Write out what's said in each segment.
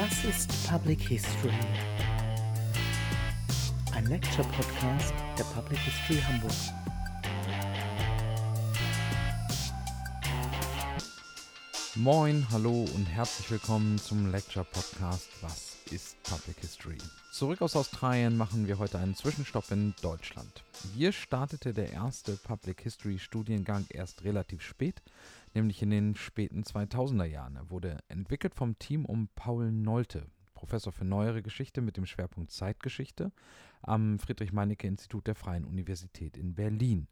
Was ist Public History? Ein Lecture-Podcast der Public History Hamburg. Moin, hallo und herzlich willkommen zum Lecture-Podcast Was ist Public History? Zurück aus Australien machen wir heute einen Zwischenstopp in Deutschland. Hier startete der erste Public History Studiengang erst relativ spät, nämlich in den späten 2000er Jahren. Er wurde entwickelt vom Team um Paul Nolte, Professor für Neuere Geschichte mit dem Schwerpunkt Zeitgeschichte am Friedrich-Meinecke-Institut der Freien Universität in Berlin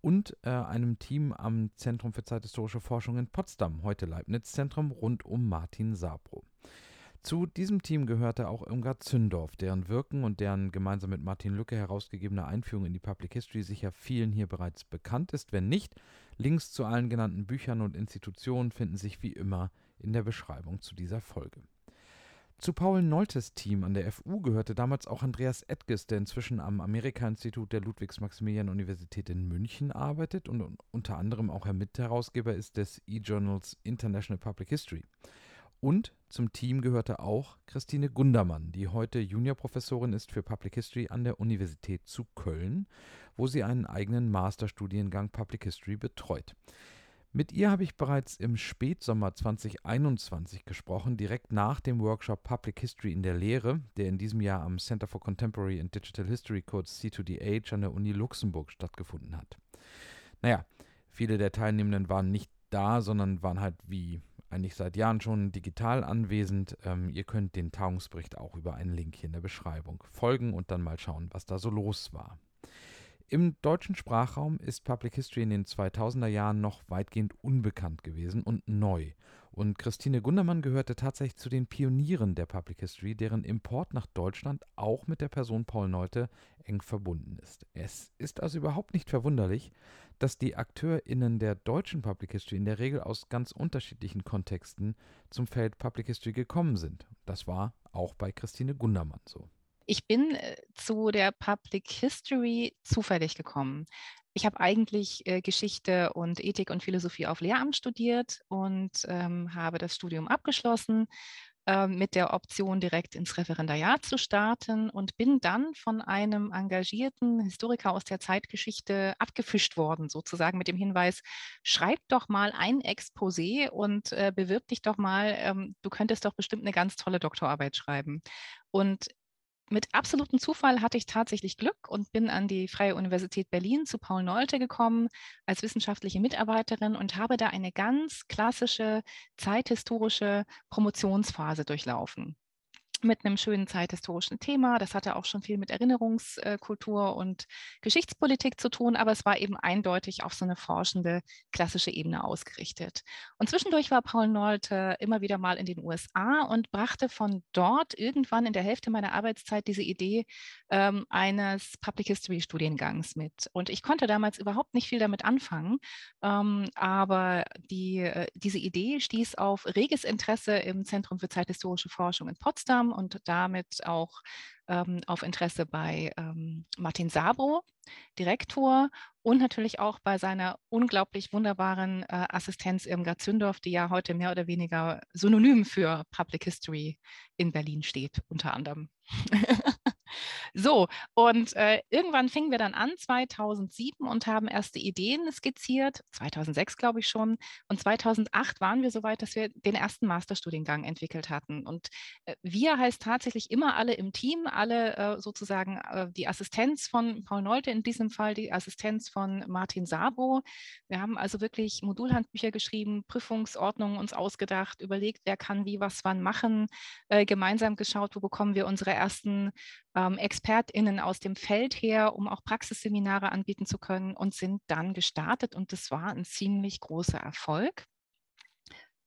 und äh, einem Team am Zentrum für zeithistorische Forschung in Potsdam, heute Leibniz-Zentrum, rund um Martin Sabro. Zu diesem Team gehörte auch Irmgard Zündorf, deren Wirken und deren gemeinsam mit Martin Lücke herausgegebene Einführung in die Public History sicher vielen hier bereits bekannt ist. Wenn nicht, Links zu allen genannten Büchern und Institutionen finden sich wie immer in der Beschreibung zu dieser Folge. Zu Paul Noltes Team an der FU gehörte damals auch Andreas Edges, der inzwischen am Amerika-Institut der Ludwigs-Maximilian-Universität in München arbeitet und unter anderem auch Mitherausgeber ist des E-Journals International Public History. Und zum Team gehörte auch Christine Gundermann, die heute Juniorprofessorin ist für Public History an der Universität zu Köln, wo sie einen eigenen Masterstudiengang Public History betreut. Mit ihr habe ich bereits im Spätsommer 2021 gesprochen, direkt nach dem Workshop Public History in der Lehre, der in diesem Jahr am Center for Contemporary and Digital History, kurz C2DH, an der Uni Luxemburg stattgefunden hat. Naja, viele der Teilnehmenden waren nicht da, sondern waren halt wie eigentlich seit Jahren schon digital anwesend. Ähm, ihr könnt den Tagungsbericht auch über einen Link hier in der Beschreibung folgen und dann mal schauen, was da so los war. Im deutschen Sprachraum ist Public History in den 2000er Jahren noch weitgehend unbekannt gewesen und neu. Und Christine Gundermann gehörte tatsächlich zu den Pionieren der Public History, deren Import nach Deutschland auch mit der Person Paul Neute eng verbunden ist. Es ist also überhaupt nicht verwunderlich, dass die AkteurInnen der deutschen Public History in der Regel aus ganz unterschiedlichen Kontexten zum Feld Public History gekommen sind. Das war auch bei Christine Gundermann so. Ich bin äh, zu der Public History zufällig gekommen. Ich habe eigentlich äh, Geschichte und Ethik und Philosophie auf Lehramt studiert und ähm, habe das Studium abgeschlossen äh, mit der Option, direkt ins Referendariat zu starten und bin dann von einem engagierten Historiker aus der Zeitgeschichte abgefischt worden, sozusagen mit dem Hinweis, schreib doch mal ein Exposé und äh, bewirb dich doch mal, ähm, du könntest doch bestimmt eine ganz tolle Doktorarbeit schreiben. Und mit absolutem Zufall hatte ich tatsächlich Glück und bin an die Freie Universität Berlin zu Paul Nolte gekommen als wissenschaftliche Mitarbeiterin und habe da eine ganz klassische zeithistorische Promotionsphase durchlaufen mit einem schönen zeithistorischen Thema. Das hatte auch schon viel mit Erinnerungskultur und Geschichtspolitik zu tun, aber es war eben eindeutig auf so eine forschende klassische Ebene ausgerichtet. Und zwischendurch war Paul Nolte immer wieder mal in den USA und brachte von dort irgendwann in der Hälfte meiner Arbeitszeit diese Idee ähm, eines Public History Studiengangs mit. Und ich konnte damals überhaupt nicht viel damit anfangen, ähm, aber die, äh, diese Idee stieß auf reges Interesse im Zentrum für zeithistorische Forschung in Potsdam und damit auch ähm, auf Interesse bei ähm, Martin Sabro, Direktor, und natürlich auch bei seiner unglaublich wunderbaren äh, Assistenz Irmgard Zündorf, die ja heute mehr oder weniger synonym für Public History in Berlin steht, unter anderem. So, und äh, irgendwann fingen wir dann an, 2007, und haben erste Ideen skizziert, 2006 glaube ich schon. Und 2008 waren wir so weit, dass wir den ersten Masterstudiengang entwickelt hatten. Und äh, wir heißt tatsächlich immer alle im Team, alle äh, sozusagen äh, die Assistenz von Paul Neute, in diesem Fall die Assistenz von Martin Sabo. Wir haben also wirklich Modulhandbücher geschrieben, Prüfungsordnungen uns ausgedacht, überlegt, wer kann wie was wann machen, äh, gemeinsam geschaut, wo bekommen wir unsere ersten ähm, ExpertInnen aus dem Feld her, um auch Praxisseminare anbieten zu können und sind dann gestartet und das war ein ziemlich großer Erfolg.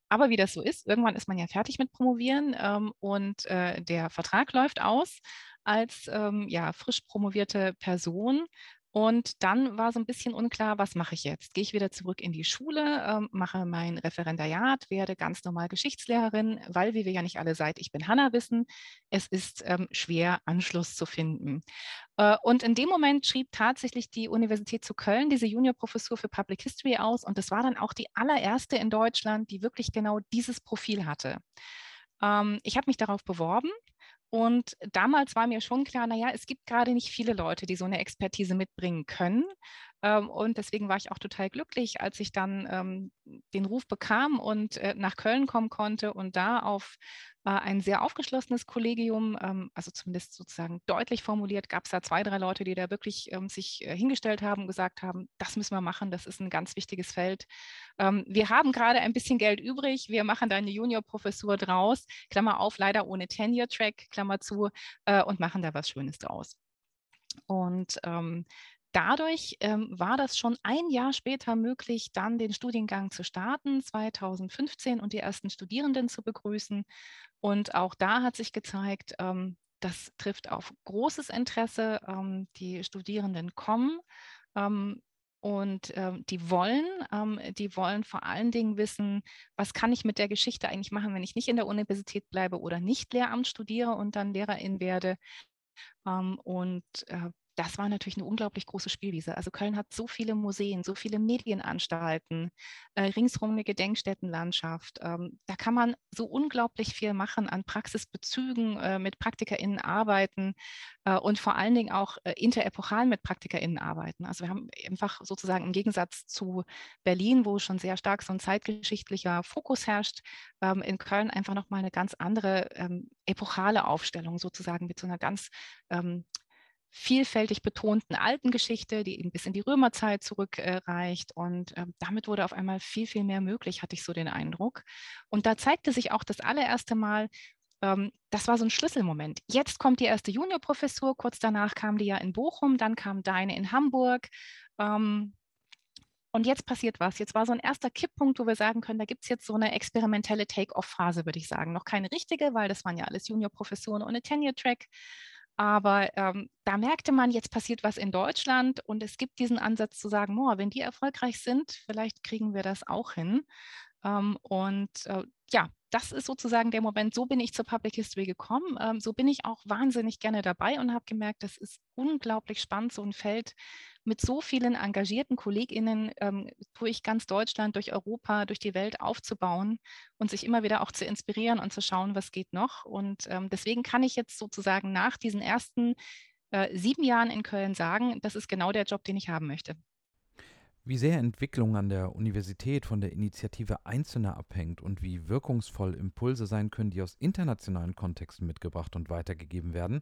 Aber wie das so ist, irgendwann ist man ja fertig mit Promovieren ähm, und äh, der Vertrag läuft aus als ähm, ja, frisch promovierte Person und dann war so ein bisschen unklar, was mache ich jetzt? Gehe ich wieder zurück in die Schule, ähm, mache mein Referendariat, werde ganz normal Geschichtslehrerin, weil, wie wir ja nicht alle seit Ich bin Hanna wissen, es ist ähm, schwer, Anschluss zu finden. Äh, und in dem Moment schrieb tatsächlich die Universität zu Köln diese Juniorprofessur für Public History aus. Und das war dann auch die allererste in Deutschland, die wirklich genau dieses Profil hatte. Ähm, ich habe mich darauf beworben und damals war mir schon klar, naja, es gibt gerade nicht viele Leute, die so eine Expertise mitbringen können. Ähm, und deswegen war ich auch total glücklich, als ich dann ähm, den Ruf bekam und äh, nach Köln kommen konnte und da auf äh, ein sehr aufgeschlossenes Kollegium, ähm, also zumindest sozusagen deutlich formuliert, gab es da zwei, drei Leute, die da wirklich sich äh, hingestellt haben und gesagt haben, das müssen wir machen, das ist ein ganz wichtiges Feld. Wir haben gerade ein bisschen Geld übrig, wir machen da eine Juniorprofessur draus, Klammer auf, leider ohne Tenure-Track, Klammer zu, und machen da was Schönes draus. Und ähm, dadurch ähm, war das schon ein Jahr später möglich, dann den Studiengang zu starten, 2015, und die ersten Studierenden zu begrüßen. Und auch da hat sich gezeigt, ähm, das trifft auf großes Interesse. Ähm, die Studierenden kommen. Ähm, und ähm, die wollen, ähm, die wollen vor allen Dingen wissen, was kann ich mit der Geschichte eigentlich machen, wenn ich nicht in der Universität bleibe oder nicht Lehramt studiere und dann Lehrerin werde. Ähm, und äh, das war natürlich eine unglaublich große Spielwiese. Also Köln hat so viele Museen, so viele Medienanstalten, äh, ringsrum eine Gedenkstättenlandschaft. Ähm, da kann man so unglaublich viel machen an Praxisbezügen, äh, mit PraktikerInnen arbeiten äh, und vor allen Dingen auch äh, interepochal mit PraktikerInnen arbeiten. Also wir haben einfach sozusagen im Gegensatz zu Berlin, wo schon sehr stark so ein zeitgeschichtlicher Fokus herrscht, ähm, in Köln einfach nochmal eine ganz andere ähm, epochale Aufstellung sozusagen mit so einer ganz ähm, vielfältig betonten alten Geschichte, die eben bis in die Römerzeit zurückreicht. und äh, damit wurde auf einmal viel, viel mehr möglich, hatte ich so den Eindruck. Und da zeigte sich auch das allererste Mal, ähm, das war so ein Schlüsselmoment. Jetzt kommt die erste Juniorprofessur, kurz danach kam die ja in Bochum, dann kam deine in Hamburg. Ähm, und jetzt passiert was. Jetzt war so ein erster Kipppunkt, wo wir sagen können, da gibt es jetzt so eine experimentelle Take-off-Phase, würde ich sagen. Noch keine richtige, weil das waren ja alles Juniorprofessoren ohne Tenure-Track. Aber ähm, da merkte man, jetzt passiert was in Deutschland und es gibt diesen Ansatz zu sagen, oh, wenn die erfolgreich sind, vielleicht kriegen wir das auch hin. Ähm, und äh, ja, das ist sozusagen der Moment, so bin ich zur Public History gekommen. Ähm, so bin ich auch wahnsinnig gerne dabei und habe gemerkt, das ist unglaublich spannend, so ein Feld mit so vielen engagierten KollegInnen ähm, durch ganz Deutschland, durch Europa, durch die Welt aufzubauen und sich immer wieder auch zu inspirieren und zu schauen, was geht noch. Und ähm, deswegen kann ich jetzt sozusagen nach diesen ersten äh, sieben Jahren in Köln sagen, das ist genau der Job, den ich haben möchte. Wie sehr Entwicklung an der Universität von der Initiative Einzelner abhängt und wie wirkungsvoll Impulse sein können, die aus internationalen Kontexten mitgebracht und weitergegeben werden,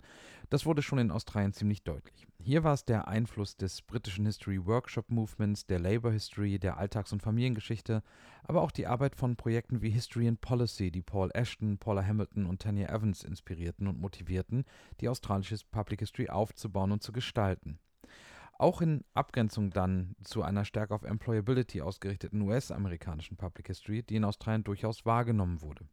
das wurde schon in Australien ziemlich deutlich. Hier war es der Einfluss des britischen History Workshop Movements, der Labour History, der Alltags- und Familiengeschichte, aber auch die Arbeit von Projekten wie History and Policy, die Paul Ashton, Paula Hamilton und Tanya Evans inspirierten und motivierten, die australische Public History aufzubauen und zu gestalten. Auch in Abgrenzung dann zu einer stärker auf Employability ausgerichteten US-amerikanischen Public History, die in Australien durchaus wahrgenommen wurde.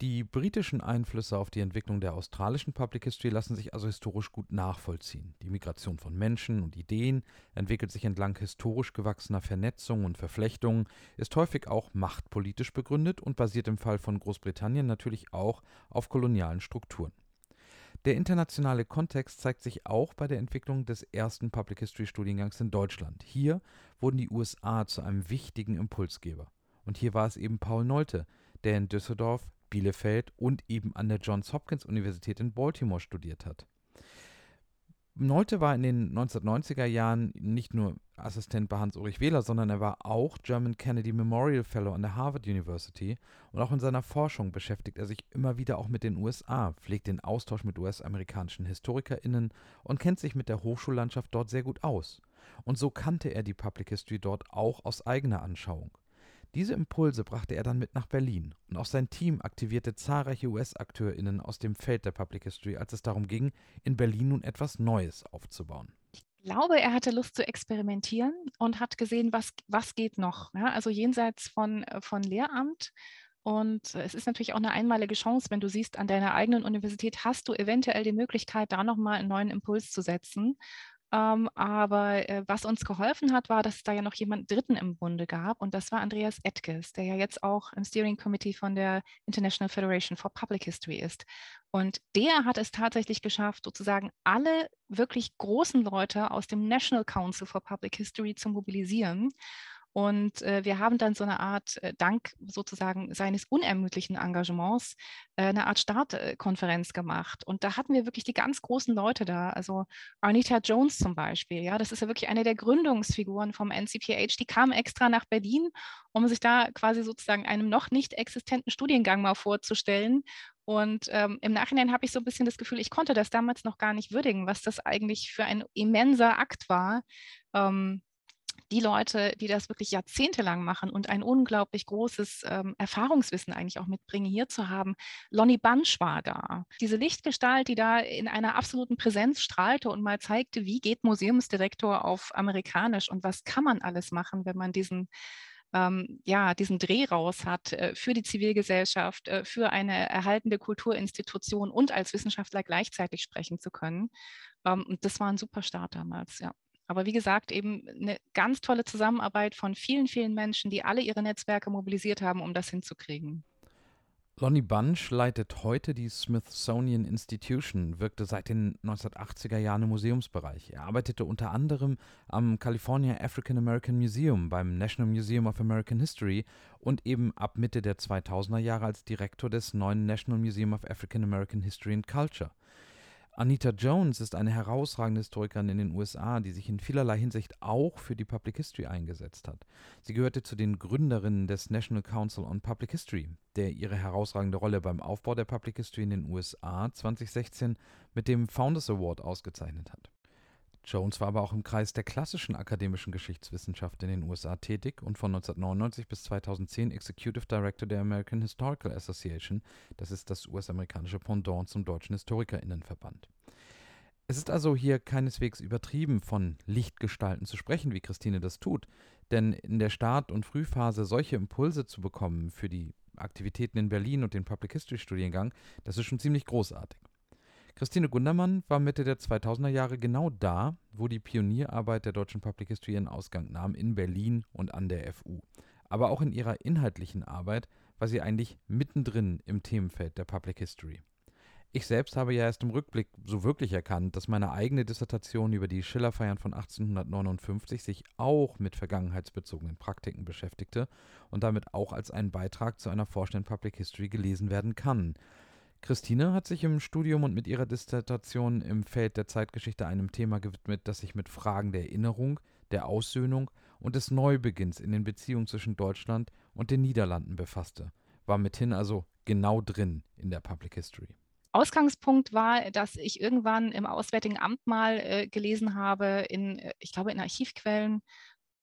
Die britischen Einflüsse auf die Entwicklung der australischen Public History lassen sich also historisch gut nachvollziehen. Die Migration von Menschen und Ideen entwickelt sich entlang historisch gewachsener Vernetzungen und Verflechtungen, ist häufig auch machtpolitisch begründet und basiert im Fall von Großbritannien natürlich auch auf kolonialen Strukturen. Der internationale Kontext zeigt sich auch bei der Entwicklung des ersten Public History Studiengangs in Deutschland. Hier wurden die USA zu einem wichtigen Impulsgeber. Und hier war es eben Paul Nolte, der in Düsseldorf, Bielefeld und eben an der Johns Hopkins Universität in Baltimore studiert hat. Nolte war in den 1990er Jahren nicht nur Assistent bei Hans-Ulrich Wähler, sondern er war auch German Kennedy Memorial Fellow an der Harvard University und auch in seiner Forschung beschäftigt er sich immer wieder auch mit den USA, pflegt den Austausch mit US-amerikanischen HistorikerInnen und kennt sich mit der Hochschullandschaft dort sehr gut aus. Und so kannte er die Public History dort auch aus eigener Anschauung. Diese Impulse brachte er dann mit nach Berlin und auch sein Team aktivierte zahlreiche US-AkteurInnen aus dem Feld der Public History, als es darum ging, in Berlin nun etwas Neues aufzubauen. Ich glaube, er hatte Lust zu experimentieren und hat gesehen, was, was geht noch. Ja, also jenseits von, äh, von Lehramt und es ist natürlich auch eine einmalige Chance, wenn du siehst, an deiner eigenen Universität hast du eventuell die Möglichkeit, da nochmal einen neuen Impuls zu setzen. Ähm, aber äh, was uns geholfen hat, war, dass es da ja noch jemanden Dritten im Bunde gab und das war Andreas Etkes, der ja jetzt auch im Steering Committee von der International Federation for Public History ist. Und der hat es tatsächlich geschafft, sozusagen alle wirklich großen Leute aus dem National Council for Public History zu mobilisieren Und äh, wir haben dann so eine Art, äh, dank sozusagen seines unermüdlichen Engagements, äh, eine Art Startkonferenz gemacht. Und da hatten wir wirklich die ganz großen Leute da. Also Arnita Jones zum Beispiel. Ja, das ist ja wirklich eine der Gründungsfiguren vom NCPH. Die kam extra nach Berlin, um sich da quasi sozusagen einem noch nicht existenten Studiengang mal vorzustellen. Und ähm, im Nachhinein habe ich so ein bisschen das Gefühl, ich konnte das damals noch gar nicht würdigen, was das eigentlich für ein immenser Akt war. Ähm, die Leute, die das wirklich jahrzehntelang machen und ein unglaublich großes ähm, Erfahrungswissen eigentlich auch mitbringen, hier zu haben. Lonnie Bunch war da. Diese Lichtgestalt, die da in einer absoluten Präsenz strahlte und mal zeigte, wie geht Museumsdirektor auf amerikanisch und was kann man alles machen, wenn man diesen ähm, ja, diesen Dreh raus hat äh, für die Zivilgesellschaft, äh, für eine erhaltende Kulturinstitution und als Wissenschaftler gleichzeitig sprechen zu können. Ähm, das war ein super Start damals, ja. Aber wie gesagt, eben eine ganz tolle Zusammenarbeit von vielen, vielen Menschen, die alle ihre Netzwerke mobilisiert haben, um das hinzukriegen. Lonnie Bunch leitet heute die Smithsonian Institution, wirkte seit den 1980er Jahren im Museumsbereich. Er arbeitete unter anderem am California African American Museum, beim National Museum of American History und eben ab Mitte der 2000er Jahre als Direktor des neuen National Museum of African American History and Culture. Anita Jones ist eine herausragende Historikerin in den USA, die sich in vielerlei Hinsicht auch für die Public History eingesetzt hat. Sie gehörte zu den Gründerinnen des National Council on Public History, der ihre herausragende Rolle beim Aufbau der Public History in den USA 2016 mit dem Founders Award ausgezeichnet hat. Jones war aber auch im Kreis der klassischen akademischen Geschichtswissenschaft in den USA tätig und von 1999 bis 2010 Executive Director der American Historical Association, das ist das US-amerikanische Pendant zum Deutschen Historikerinnenverband. Es ist also hier keineswegs übertrieben, von Lichtgestalten zu sprechen, wie Christine das tut, denn in der Start- und Frühphase solche Impulse zu bekommen für die Aktivitäten in Berlin und den Public History Studiengang, das ist schon ziemlich großartig. Christine Gundermann war Mitte der 2000er Jahre genau da, wo die Pionierarbeit der deutschen Public History ihren Ausgang nahm, in Berlin und an der FU. Aber auch in ihrer inhaltlichen Arbeit war sie eigentlich mittendrin im Themenfeld der Public History. Ich selbst habe ja erst im Rückblick so wirklich erkannt, dass meine eigene Dissertation über die Schillerfeiern von 1859 sich auch mit vergangenheitsbezogenen Praktiken beschäftigte und damit auch als ein Beitrag zu einer forschenden Public History gelesen werden kann. Christine hat sich im Studium und mit ihrer Dissertation im Feld der Zeitgeschichte einem Thema gewidmet, das sich mit Fragen der Erinnerung, der Aussöhnung und des Neubeginns in den Beziehungen zwischen Deutschland und den Niederlanden befasste, war mithin also genau drin in der Public History. Ausgangspunkt war, dass ich irgendwann im Auswärtigen Amt mal äh, gelesen habe, in, äh, ich glaube, in Archivquellen,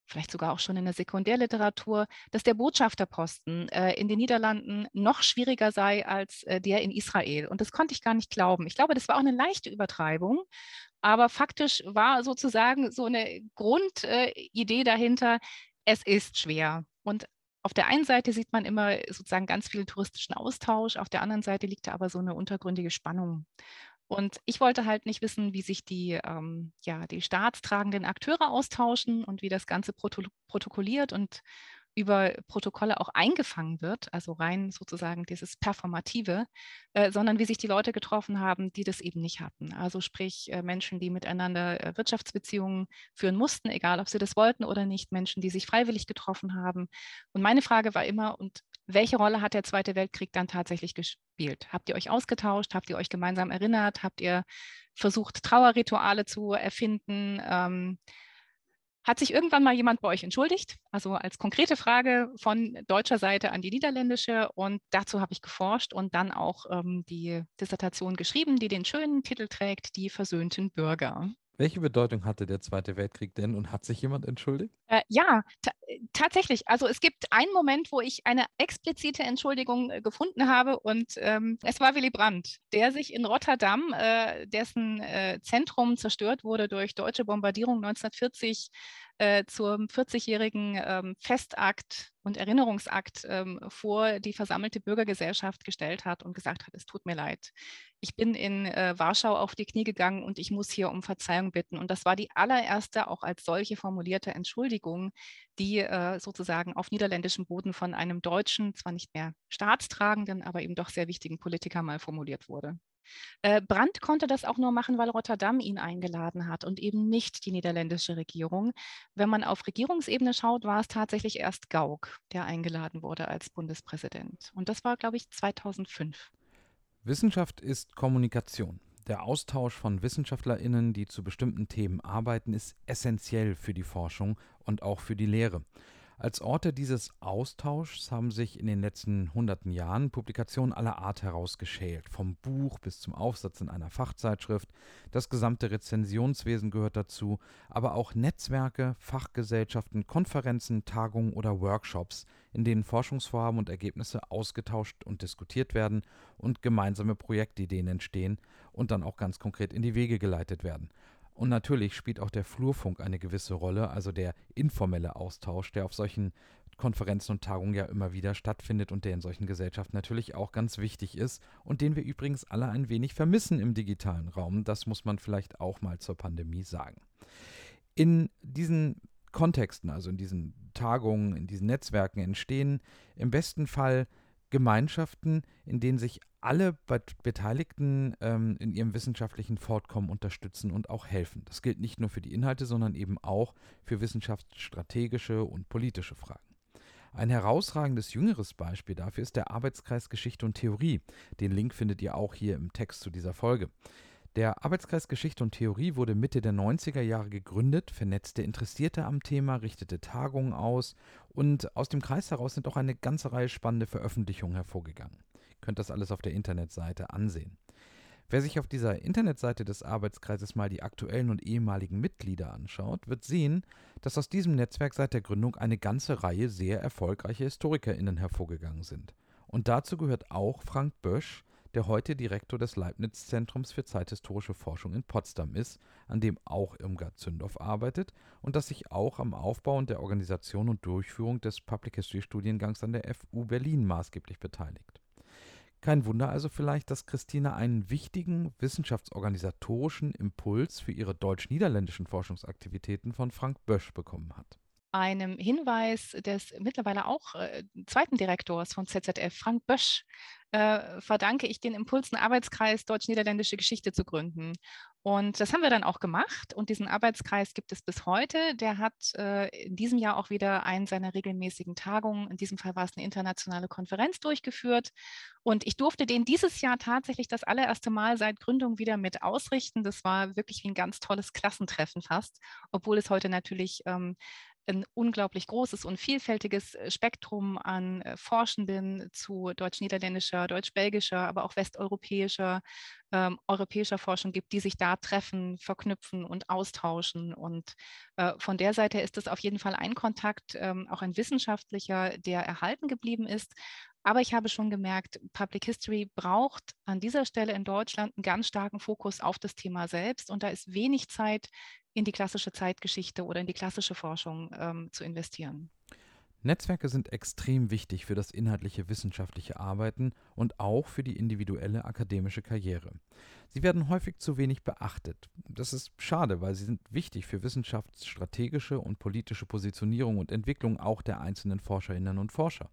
vielleicht sogar auch schon in der Sekundärliteratur, dass der Botschafterposten äh, in den Niederlanden noch schwieriger sei als äh, der in Israel. Und das konnte ich gar nicht glauben. Ich glaube, das war auch eine leichte Übertreibung. Aber faktisch war sozusagen so eine Grundidee äh, dahinter, es ist schwer. Und auf der einen Seite sieht man immer sozusagen ganz viel touristischen Austausch, auf der anderen Seite liegt da aber so eine untergründige Spannung. Und ich wollte halt nicht wissen, wie sich die, ähm, ja, die staatstragenden Akteure austauschen und wie das Ganze proto protokolliert und über Protokolle auch eingefangen wird, also rein sozusagen dieses Performative, äh, sondern wie sich die Leute getroffen haben, die das eben nicht hatten. Also sprich äh, Menschen, die miteinander äh, Wirtschaftsbeziehungen führen mussten, egal ob sie das wollten oder nicht, Menschen, die sich freiwillig getroffen haben. Und meine Frage war immer, und welche Rolle hat der Zweite Weltkrieg dann tatsächlich gespielt? Habt ihr euch ausgetauscht? Habt ihr euch gemeinsam erinnert? Habt ihr versucht, Trauerrituale zu erfinden? Ähm, hat sich irgendwann mal jemand bei euch entschuldigt? Also als konkrete Frage von deutscher Seite an die niederländische. Und dazu habe ich geforscht und dann auch ähm, die Dissertation geschrieben, die den schönen Titel trägt, Die versöhnten Bürger. Welche Bedeutung hatte der Zweite Weltkrieg denn und hat sich jemand entschuldigt? Äh, ja, tatsächlich. Also es gibt einen Moment, wo ich eine explizite Entschuldigung äh, gefunden habe und ähm, es war Willy Brandt, der sich in Rotterdam, äh, dessen äh, Zentrum zerstört wurde durch deutsche Bombardierung 1940, äh, zum 40-jährigen ähm, Festakt und Erinnerungsakt ähm, vor die versammelte Bürgergesellschaft gestellt hat und gesagt hat, es tut mir leid. Ich bin in äh, Warschau auf die Knie gegangen und ich muss hier um Verzeihung bitten. Und das war die allererste, auch als solche formulierte Entschuldigung, die äh, sozusagen auf niederländischem Boden von einem deutschen, zwar nicht mehr staatstragenden, aber eben doch sehr wichtigen Politiker mal formuliert wurde. Äh, Brandt konnte das auch nur machen, weil Rotterdam ihn eingeladen hat und eben nicht die niederländische Regierung. Wenn man auf Regierungsebene schaut, war es tatsächlich erst Gauck, der eingeladen wurde als Bundespräsident. Und das war, glaube ich, 2005. Wissenschaft ist Kommunikation. Der Austausch von Wissenschaftlerinnen, die zu bestimmten Themen arbeiten, ist essentiell für die Forschung und auch für die Lehre. Als Orte dieses Austauschs haben sich in den letzten hunderten Jahren Publikationen aller Art herausgeschält. Vom Buch bis zum Aufsatz in einer Fachzeitschrift. Das gesamte Rezensionswesen gehört dazu, aber auch Netzwerke, Fachgesellschaften, Konferenzen, Tagungen oder Workshops, in denen Forschungsvorhaben und Ergebnisse ausgetauscht und diskutiert werden und gemeinsame Projektideen entstehen und dann auch ganz konkret in die Wege geleitet werden. Und natürlich spielt auch der Flurfunk eine gewisse Rolle, also der informelle Austausch, der auf solchen Konferenzen und Tagungen ja immer wieder stattfindet und der in solchen Gesellschaften natürlich auch ganz wichtig ist und den wir übrigens alle ein wenig vermissen im digitalen Raum. Das muss man vielleicht auch mal zur Pandemie sagen. In diesen Kontexten, also in diesen Tagungen, in diesen Netzwerken entstehen im besten Fall Gemeinschaften, in denen sich alle Beteiligten ähm, in ihrem wissenschaftlichen Fortkommen unterstützen und auch helfen. Das gilt nicht nur für die Inhalte, sondern eben auch für wissenschaftsstrategische und politische Fragen. Ein herausragendes jüngeres Beispiel dafür ist der Arbeitskreis Geschichte und Theorie. Den Link findet ihr auch hier im Text zu dieser Folge. Der Arbeitskreis Geschichte und Theorie wurde Mitte der 90er Jahre gegründet, vernetzte Interessierte am Thema, richtete Tagungen aus und aus dem Kreis heraus sind auch eine ganze Reihe spannende Veröffentlichungen hervorgegangen. Ihr könnt das alles auf der Internetseite ansehen. Wer sich auf dieser Internetseite des Arbeitskreises mal die aktuellen und ehemaligen Mitglieder anschaut, wird sehen, dass aus diesem Netzwerk seit der Gründung eine ganze Reihe sehr erfolgreicher HistorikerInnen hervorgegangen sind. Und dazu gehört auch Frank Bösch, der heute Direktor des Leibniz-Zentrums für zeithistorische Forschung in Potsdam ist, an dem auch Irmgard Zündorf arbeitet und das sich auch am Aufbau und der Organisation und Durchführung des Public History Studiengangs an der FU Berlin maßgeblich beteiligt. Kein Wunder also vielleicht, dass Christina einen wichtigen wissenschaftsorganisatorischen Impuls für ihre deutsch-niederländischen Forschungsaktivitäten von Frank Bösch bekommen hat einem Hinweis des mittlerweile auch äh, zweiten Direktors von ZZF, Frank Bösch, äh, verdanke ich den Impulsen Arbeitskreis Deutsch-Niederländische Geschichte zu gründen. Und das haben wir dann auch gemacht und diesen Arbeitskreis gibt es bis heute. Der hat äh, in diesem Jahr auch wieder einen seiner regelmäßigen Tagungen, in diesem Fall war es eine internationale Konferenz durchgeführt. Und ich durfte den dieses Jahr tatsächlich das allererste Mal seit Gründung wieder mit ausrichten. Das war wirklich wie ein ganz tolles Klassentreffen fast, obwohl es heute natürlich ähm, ein unglaublich großes und vielfältiges äh, Spektrum an äh, Forschenden zu deutsch-niederländischer, deutsch-belgischer, aber auch westeuropäischer, ähm, europäischer Forschung gibt, die sich da treffen, verknüpfen und austauschen. Und äh, von der Seite ist es auf jeden Fall ein Kontakt, ähm, auch ein wissenschaftlicher, der erhalten geblieben ist. Aber ich habe schon gemerkt, Public History braucht an dieser Stelle in Deutschland einen ganz starken Fokus auf das Thema selbst. Und da ist wenig Zeit in die klassische Zeitgeschichte oder in die klassische Forschung ähm, zu investieren. Netzwerke sind extrem wichtig für das inhaltliche wissenschaftliche Arbeiten und auch für die individuelle akademische Karriere. Sie werden häufig zu wenig beachtet. Das ist schade, weil sie sind wichtig für wissenschaftsstrategische und politische Positionierung und Entwicklung auch der einzelnen Forscherinnen und Forscher.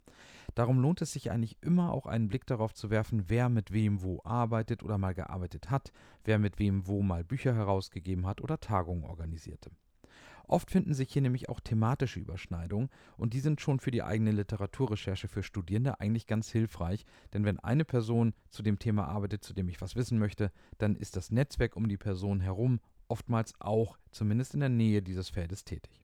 Darum lohnt es sich eigentlich immer auch einen Blick darauf zu werfen, wer mit wem wo arbeitet oder mal gearbeitet hat, wer mit wem wo mal Bücher herausgegeben hat oder Tagungen organisierte. Oft finden sich hier nämlich auch thematische Überschneidungen und die sind schon für die eigene Literaturrecherche für Studierende eigentlich ganz hilfreich, denn wenn eine Person zu dem Thema arbeitet, zu dem ich was wissen möchte, dann ist das Netzwerk um die Person herum oftmals auch zumindest in der Nähe dieses Feldes tätig.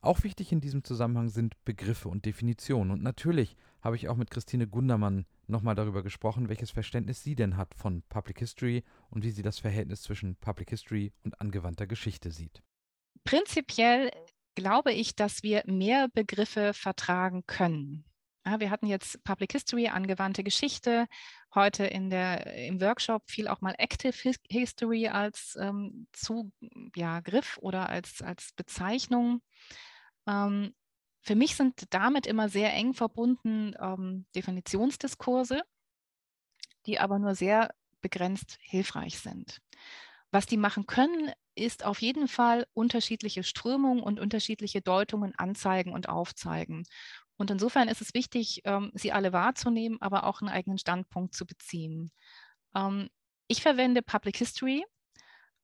Auch wichtig in diesem Zusammenhang sind Begriffe und Definitionen. Und natürlich habe ich auch mit Christine Gundermann nochmal darüber gesprochen, welches Verständnis sie denn hat von Public History und wie sie das Verhältnis zwischen Public History und angewandter Geschichte sieht. Prinzipiell glaube ich, dass wir mehr Begriffe vertragen können. Ja, wir hatten jetzt Public History, angewandte Geschichte. Heute in der, im Workshop fiel auch mal Active History als ähm, Zugriff ja, oder als, als Bezeichnung. Ähm, für mich sind damit immer sehr eng verbunden ähm, Definitionsdiskurse, die aber nur sehr begrenzt hilfreich sind. Was die machen können, ist auf jeden Fall unterschiedliche Strömungen und unterschiedliche Deutungen anzeigen und aufzeigen. Und insofern ist es wichtig, ähm, sie alle wahrzunehmen, aber auch einen eigenen Standpunkt zu beziehen. Ähm, ich verwende Public History.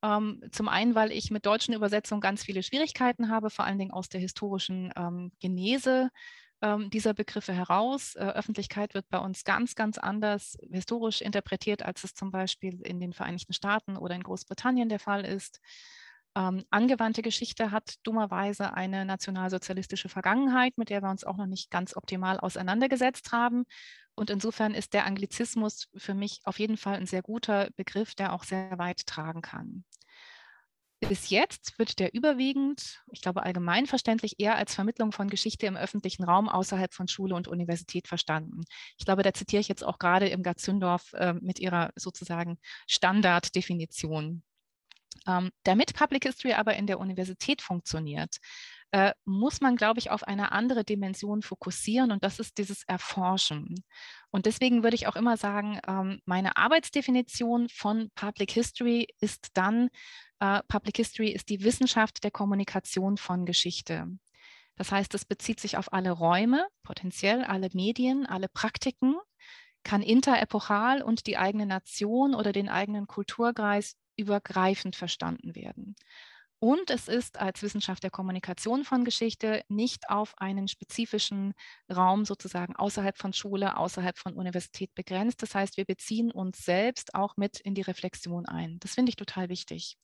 Ähm, zum einen, weil ich mit deutschen Übersetzungen ganz viele Schwierigkeiten habe, vor allen Dingen aus der historischen Genese ähm, dieser Begriffe heraus. Äh, Öffentlichkeit wird bei uns ganz, ganz anders historisch interpretiert, als es zum Beispiel in den Vereinigten Staaten oder in Großbritannien der Fall ist. Ähm, angewandte Geschichte hat dummerweise eine nationalsozialistische Vergangenheit, mit der wir uns auch noch nicht ganz optimal auseinandergesetzt haben. Und insofern ist der Anglizismus für mich auf jeden Fall ein sehr guter Begriff, der auch sehr weit tragen kann. Bis jetzt wird der überwiegend, ich glaube allgemeinverständlich, eher als Vermittlung von Geschichte im öffentlichen Raum außerhalb von Schule und Universität verstanden. Ich glaube, da zitiere ich jetzt auch gerade Irmgard Zündorf äh, mit ihrer sozusagen Standarddefinition. Ähm, damit Public History aber in der Universität funktioniert, äh, muss man, glaube ich, auf eine andere Dimension fokussieren und das ist dieses Erforschen. Und deswegen würde ich auch immer sagen, ähm, meine Arbeitsdefinition von Public History ist dann, äh, Public History ist die Wissenschaft der Kommunikation von Geschichte. Das heißt, es bezieht sich auf alle Räume, potenziell alle Medien, alle Praktiken, kann interepochal und die eigene Nation oder den eigenen Kulturkreis übergreifend verstanden werden. Und es ist als Wissenschaft der Kommunikation von Geschichte nicht auf einen spezifischen Raum sozusagen außerhalb von Schule, außerhalb von Universität begrenzt. Das heißt, wir beziehen uns selbst auch mit in die Reflexion ein. Das finde ich total wichtig.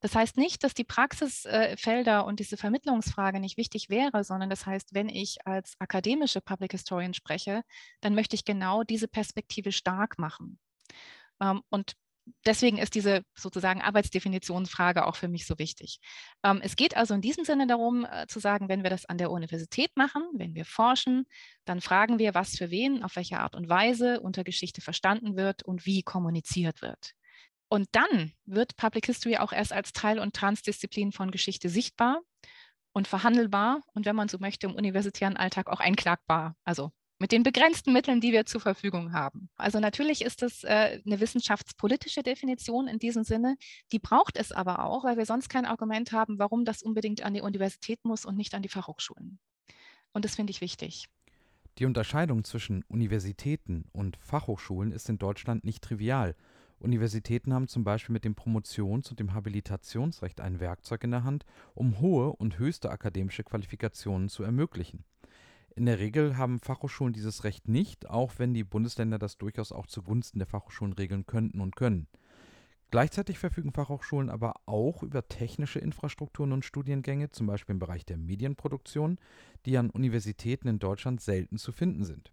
Das heißt nicht, dass die Praxisfelder und diese Vermittlungsfrage nicht wichtig wäre, sondern das heißt, wenn ich als akademische Public Historian spreche, dann möchte ich genau diese Perspektive stark machen. Ähm, und deswegen ist diese sozusagen Arbeitsdefinitionsfrage auch für mich so wichtig. Ähm, es geht also in diesem Sinne darum äh, zu sagen, wenn wir das an der Universität machen, wenn wir forschen, dann fragen wir, was für wen, auf welche Art und Weise unter Geschichte verstanden wird und wie kommuniziert wird. Und dann wird Public History auch erst als Teil und Transdisziplin von Geschichte sichtbar und verhandelbar und wenn man so möchte, im universitären Alltag auch einklagbar. Also mit den begrenzten Mitteln, die wir zur Verfügung haben. Also natürlich ist das äh, eine wissenschaftspolitische Definition in diesem Sinne. Die braucht es aber auch, weil wir sonst kein Argument haben, warum das unbedingt an die Universität muss und nicht an die Fachhochschulen. Und das finde ich wichtig. Die Unterscheidung zwischen Universitäten und Fachhochschulen ist in Deutschland nicht trivial. Universitäten haben zum Beispiel mit dem Promotions- und dem Habilitationsrecht ein Werkzeug in der Hand, um hohe und höchste akademische Qualifikationen zu ermöglichen. In der Regel haben Fachhochschulen dieses Recht nicht, auch wenn die Bundesländer das durchaus auch zugunsten der Fachhochschulen regeln könnten und können. Gleichzeitig verfügen Fachhochschulen aber auch über technische Infrastrukturen und Studiengänge, zum Beispiel im Bereich der Medienproduktion, die an Universitäten in Deutschland selten zu finden sind.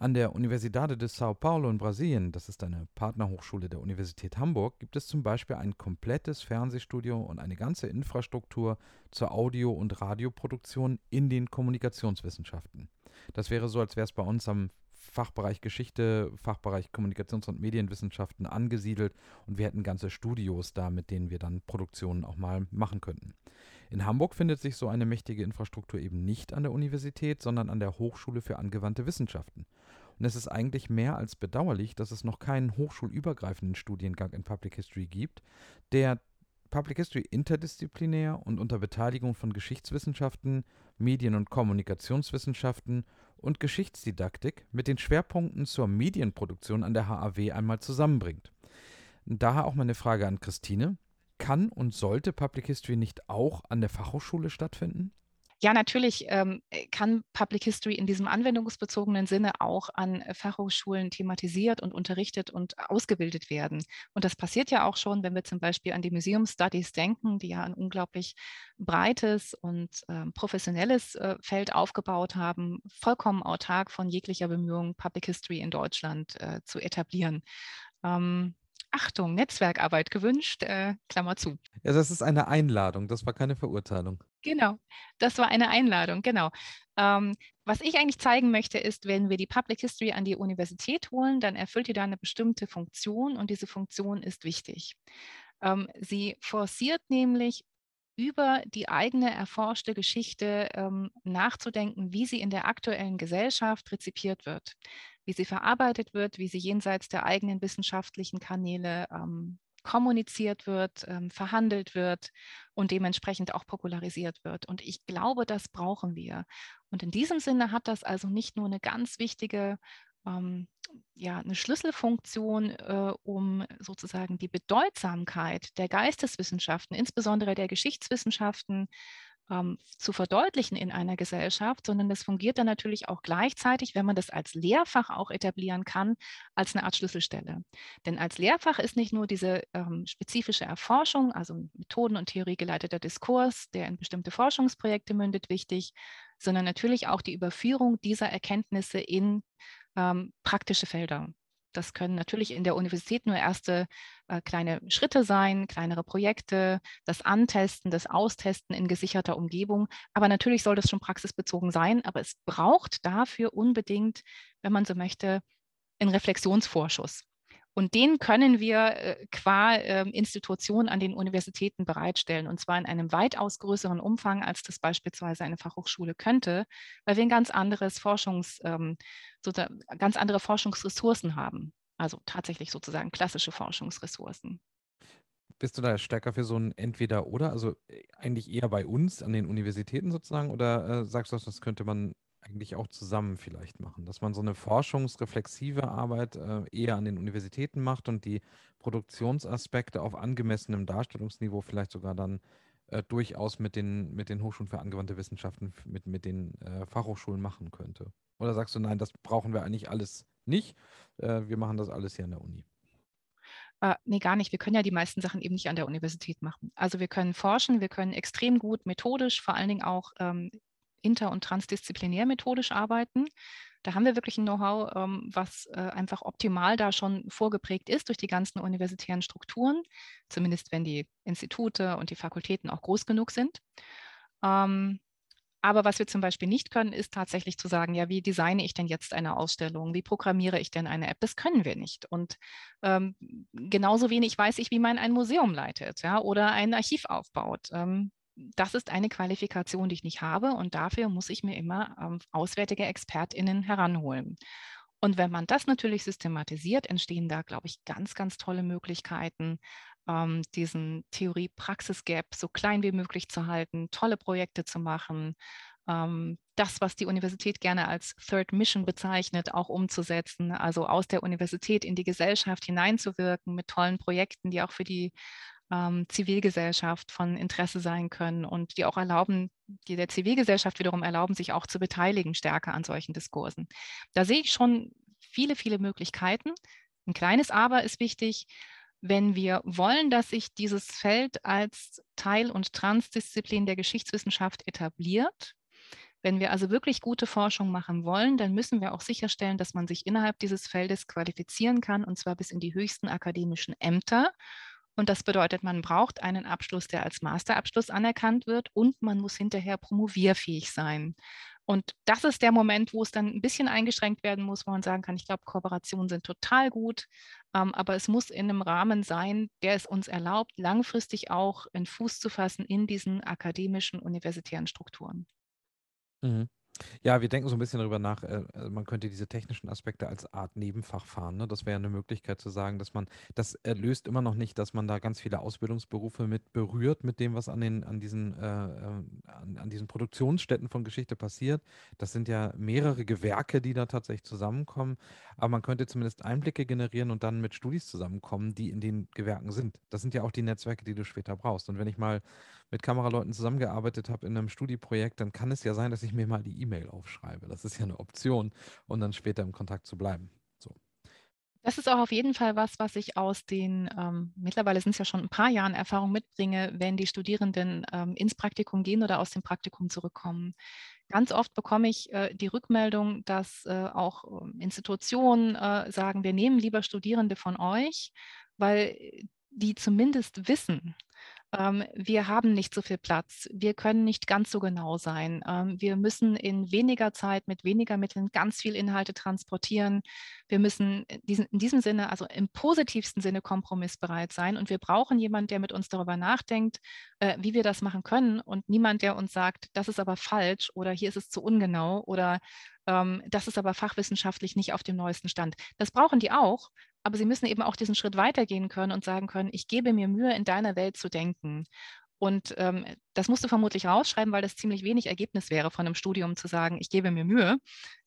An der Universidade de São Paulo in Brasilien, das ist eine Partnerhochschule der Universität Hamburg, gibt es zum Beispiel ein komplettes Fernsehstudio und eine ganze Infrastruktur zur Audio- und Radioproduktion in den Kommunikationswissenschaften. Das wäre so, als wäre es bei uns am Fachbereich Geschichte, Fachbereich Kommunikations- und Medienwissenschaften angesiedelt und wir hätten ganze Studios da, mit denen wir dann Produktionen auch mal machen könnten. In Hamburg findet sich so eine mächtige Infrastruktur eben nicht an der Universität, sondern an der Hochschule für angewandte Wissenschaften. Und es ist eigentlich mehr als bedauerlich, dass es noch keinen hochschulübergreifenden Studiengang in Public History gibt, der Public History interdisziplinär und unter Beteiligung von Geschichtswissenschaften, Medien- und Kommunikationswissenschaften und Geschichtsdidaktik mit den Schwerpunkten zur Medienproduktion an der HAW einmal zusammenbringt. Daher auch meine Frage an Christine. Kann und sollte Public History nicht auch an der Fachhochschule stattfinden? Ja, natürlich ähm, äh, kann Public History in diesem anwendungsbezogenen Sinne auch an Fachhochschulen thematisiert und unterrichtet und ausgebildet werden. Und das passiert ja auch schon, wenn wir zum Beispiel an die Museum Studies denken, die ja ein unglaublich breites und äh, professionelles äh, Feld aufgebaut haben, vollkommen autark von jeglicher Bemühung, Public History in Deutschland äh, zu etablieren. Ähm, Achtung, Netzwerkarbeit gewünscht, äh, Klammer zu. Ja, das ist eine Einladung, das war keine Verurteilung. Genau, das war eine Einladung, genau. Ähm, was ich eigentlich zeigen möchte, ist, wenn wir die Public History an die Universität holen, dann erfüllt die da eine bestimmte Funktion und diese Funktion ist wichtig. Ähm, sie forciert nämlich über die eigene erforschte Geschichte ähm, nachzudenken, wie sie in der aktuellen Gesellschaft rezipiert wird wie sie verarbeitet wird, wie sie jenseits der eigenen wissenschaftlichen Kanäle ähm, kommuniziert wird, ähm, verhandelt wird und dementsprechend auch popularisiert wird. Und ich glaube, das brauchen wir. Und in diesem Sinne hat das also nicht nur eine ganz wichtige ähm, ja, eine Schlüsselfunktion, äh, um sozusagen die Bedeutsamkeit der Geisteswissenschaften, insbesondere der Geschichtswissenschaften, ähm, zu verdeutlichen in einer Gesellschaft, sondern das fungiert dann natürlich auch gleichzeitig, wenn man das als Lehrfach auch etablieren kann, als eine Art Schlüsselstelle. Denn als Lehrfach ist nicht nur diese ähm, spezifische Erforschung, also Methoden- und theoriegeleiteter Diskurs, der in bestimmte Forschungsprojekte mündet, wichtig, sondern natürlich auch die Überführung dieser Erkenntnisse in ähm, praktische Felder. Das können natürlich in der Universität nur erste äh, kleine Schritte sein, kleinere Projekte, das Antesten, das Austesten in gesicherter Umgebung. Aber natürlich soll das schon praxisbezogen sein. Aber es braucht dafür unbedingt, wenn man so möchte, einen Reflexionsvorschuss. Und den können wir äh, qua äh, Institution an den Universitäten bereitstellen, und zwar in einem weitaus größeren Umfang, als das beispielsweise eine Fachhochschule könnte, weil wir ein ganz anderes Forschungs, ähm, ganz andere Forschungsressourcen haben. Also tatsächlich sozusagen klassische Forschungsressourcen. Bist du da stärker für so ein Entweder-Oder, also äh, eigentlich eher bei uns an den Universitäten sozusagen, oder äh, sagst du, das könnte man eigentlich auch zusammen vielleicht machen, dass man so eine forschungsreflexive Arbeit äh, eher an den Universitäten macht und die Produktionsaspekte auf angemessenem Darstellungsniveau vielleicht sogar dann äh, durchaus mit den, mit den Hochschulen für angewandte Wissenschaften, mit, mit den äh, Fachhochschulen machen könnte. Oder sagst du, nein, das brauchen wir eigentlich alles nicht, wir machen das alles hier an der Uni? Äh, nee, gar nicht. Wir können ja die meisten Sachen eben nicht an der Universität machen. Also wir können forschen, wir können extrem gut methodisch, vor allen Dingen auch ähm, inter- und transdisziplinär methodisch arbeiten. Da haben wir wirklich ein Know-how, ähm, was äh, einfach optimal da schon vorgeprägt ist durch die ganzen universitären Strukturen, zumindest wenn die Institute und die Fakultäten auch groß genug sind. Ähm, aber was wir zum Beispiel nicht können, ist tatsächlich zu sagen, ja, wie designe ich denn jetzt eine Ausstellung? Wie programmiere ich denn eine App? Das können wir nicht. Und ähm, genauso wenig weiß ich, wie man ein Museum leitet ja, oder ein Archiv aufbaut. Ähm, das ist eine Qualifikation, die ich nicht habe und dafür muss ich mir immer ähm, auswärtige ExpertInnen heranholen. Und wenn man das natürlich systematisiert, entstehen da, glaube ich, ganz, ganz tolle Möglichkeiten, ähm, diesen Theorie-Praxis-Gap so klein wie möglich zu halten, tolle Projekte zu machen, ähm, das, was die Universität gerne als Third Mission bezeichnet, auch umzusetzen, also aus der Universität in die Gesellschaft hineinzuwirken mit tollen Projekten, die auch für die ähm, Zivilgesellschaft von Interesse sein können und die auch erlauben, die der Zivilgesellschaft wiederum erlauben, sich auch zu beteiligen stärker an solchen Diskursen. Da sehe ich schon viele, viele Möglichkeiten. Ein kleines Aber ist wichtig, wenn wir wollen, dass sich dieses Feld als Teil und Transdisziplin der Geschichtswissenschaft etabliert, wenn wir also wirklich gute Forschung machen wollen, dann müssen wir auch sicherstellen, dass man sich innerhalb dieses Feldes qualifizieren kann, und zwar bis in die höchsten akademischen Ämter. Und das bedeutet, man braucht einen Abschluss, der als Masterabschluss anerkannt wird und man muss hinterher promovierfähig sein. Und das ist der Moment, wo es dann ein bisschen eingeschränkt werden muss, wo man sagen kann, ich glaube, Kooperationen sind total gut, ähm, aber es muss in einem Rahmen sein, der es uns erlaubt, langfristig auch einen Fuß zu fassen in diesen akademischen, universitären Strukturen. Mhm. Ja, wir denken so ein bisschen darüber nach, äh, also man könnte diese technischen Aspekte als Art Nebenfach fahren. Ne? Das wäre eine Möglichkeit zu sagen, dass man, das erlöst immer noch nicht, dass man da ganz viele Ausbildungsberufe mit berührt, mit dem, was an den, an diesen, äh, äh, an, an diesen Produktionsstätten von Geschichte passiert. Das sind ja mehrere Gewerke, die da tatsächlich zusammenkommen. Aber man könnte zumindest Einblicke generieren und dann mit Studis zusammenkommen, die in den Gewerken sind. Das sind ja auch die Netzwerke, die du später brauchst. Und wenn ich mal mit Kameraleuten zusammengearbeitet habe in einem Studieprojekt, dann kann es ja sein, dass ich mir mal die E-Mail aufschreibe. Das ist ja eine Option und dann später im Kontakt zu bleiben. Das ist auch auf jeden Fall was, was ich aus den, ähm, mittlerweile sind es ja schon ein paar Jahren Erfahrung mitbringe, wenn die Studierenden ähm, ins Praktikum gehen oder aus dem Praktikum zurückkommen. Ganz oft bekomme ich äh, die Rückmeldung, dass äh, auch äh, Institutionen äh, sagen, wir nehmen lieber Studierende von euch, weil die zumindest wissen, ähm, wir haben nicht so viel Platz, wir können nicht ganz so genau sein, ähm, wir müssen in weniger Zeit mit weniger Mitteln ganz viel Inhalte transportieren, wir müssen diesen, in diesem Sinne, also im positivsten Sinne kompromissbereit sein. Und wir brauchen jemanden, der mit uns darüber nachdenkt, äh, wie wir das machen können und niemand, der uns sagt, das ist aber falsch oder hier ist es zu ungenau oder ähm, das ist aber fachwissenschaftlich nicht auf dem neuesten Stand. Das brauchen die auch, aber sie müssen eben auch diesen Schritt weitergehen können und sagen können, ich gebe mir Mühe, in deiner Welt zu denken. Und ähm, das musst du vermutlich rausschreiben, weil das ziemlich wenig Ergebnis wäre von einem Studium zu sagen, ich gebe mir Mühe.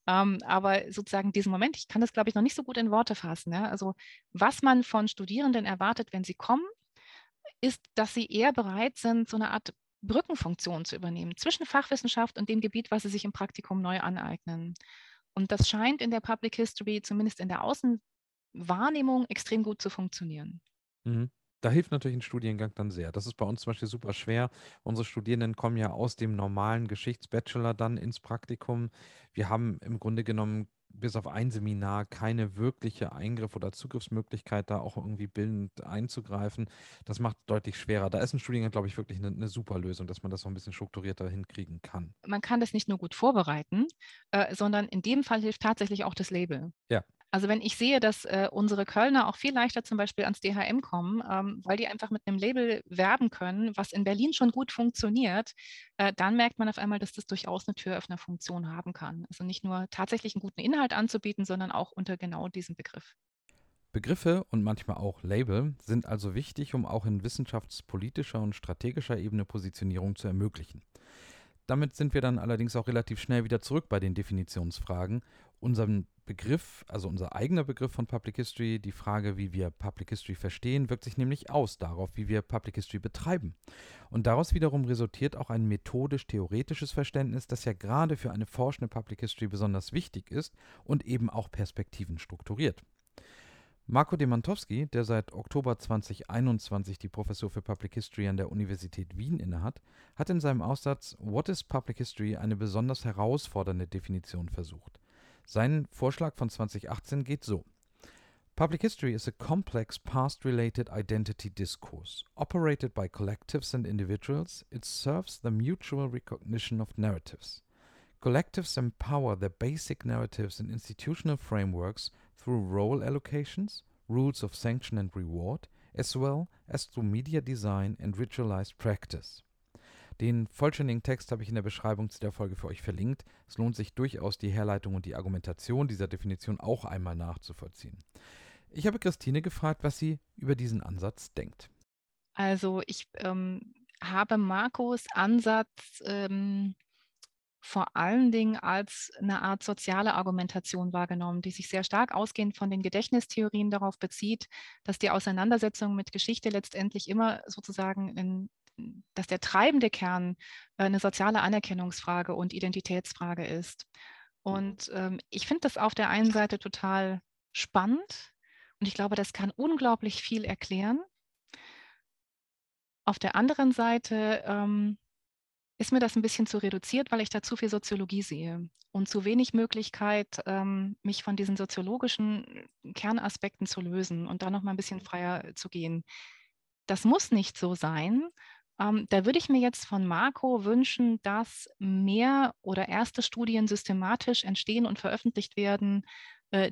Ähm, aber sozusagen diesen Moment, ich kann das, glaube ich, noch nicht so gut in Worte fassen. Ja? Also was man von Studierenden erwartet, wenn sie kommen, ist, dass sie eher bereit sind, so eine Art Brückenfunktion zu übernehmen zwischen Fachwissenschaft und dem Gebiet, was sie sich im Praktikum neu aneignen. Und das scheint in der Public History, zumindest in der Außenwahrnehmung, extrem gut zu funktionieren. Mhm. Da hilft natürlich ein Studiengang dann sehr. Das ist bei uns zum Beispiel super schwer. Unsere Studierenden kommen ja aus dem normalen Geschichtsbachelor dann ins Praktikum. Wir haben im Grunde genommen bis auf ein Seminar keine wirkliche Eingriff oder Zugriffsmöglichkeit, da auch irgendwie bildend einzugreifen. Das macht deutlich schwerer. Da ist ein Studiengang, glaube ich, wirklich eine, eine super Lösung, dass man das so ein bisschen strukturierter hinkriegen kann. Man kann das nicht nur gut vorbereiten, äh, sondern in dem Fall hilft tatsächlich auch das Label. Ja. Also wenn ich sehe, dass äh, unsere Kölner auch viel leichter zum Beispiel ans DHM kommen, ähm, weil die einfach mit einem Label werben können, was in Berlin schon gut funktioniert, äh, dann merkt man auf einmal, dass das durchaus eine Türöffnerfunktion haben kann. Also nicht nur tatsächlich einen guten Inhalt anzubieten, sondern auch unter genau diesem Begriff. Begriffe und manchmal auch Label sind also wichtig, um auch in wissenschaftspolitischer und strategischer Ebene Positionierung zu ermöglichen. Damit sind wir dann allerdings auch relativ schnell wieder zurück bei den Definitionsfragen. Unseren Begriff, also unser eigener Begriff von Public History, die Frage, wie wir Public History verstehen, wirkt sich nämlich aus darauf, wie wir Public History betreiben. Und daraus wiederum resultiert auch ein methodisch-theoretisches Verständnis, das ja gerade für eine forschende Public History besonders wichtig ist und eben auch Perspektiven strukturiert. Marco Demantowski, der seit Oktober 2021 die Professur für Public History an der Universität Wien innehat, hat in seinem Aussatz What is Public History eine besonders herausfordernde Definition versucht. Sein Vorschlag von 2018 geht so. Public history is a complex past-related identity discourse. Operated by collectives and individuals, it serves the mutual recognition of narratives. Collectives empower their basic narratives and institutional frameworks through role allocations, rules of sanction and reward, as well as through media design and ritualized practice. Den vollständigen Text habe ich in der Beschreibung zu der Folge für euch verlinkt. Es lohnt sich durchaus, die Herleitung und die Argumentation dieser Definition auch einmal nachzuvollziehen. Ich habe Christine gefragt, was sie über diesen Ansatz denkt. Also ich ähm, habe Marcos Ansatz ähm, vor allen Dingen als eine Art soziale Argumentation wahrgenommen, die sich sehr stark ausgehend von den Gedächtnistheorien darauf bezieht, dass die Auseinandersetzung mit Geschichte letztendlich immer sozusagen, in, dass der treibende Kern äh, eine soziale Anerkennungsfrage und Identitätsfrage ist. Und ähm, ich finde das auf der einen Seite total spannend und ich glaube, das kann unglaublich viel erklären. Auf der anderen Seite ähm, ist mir das ein bisschen zu reduziert, weil ich da zu viel Soziologie sehe und zu wenig Möglichkeit, ähm, mich von diesen soziologischen Kernaspekten zu lösen und da noch mal ein bisschen freier zu gehen. Das muss nicht so sein. Ähm, da würde ich mir jetzt von Marco wünschen, dass mehr oder erste Studien systematisch entstehen und veröffentlicht werden,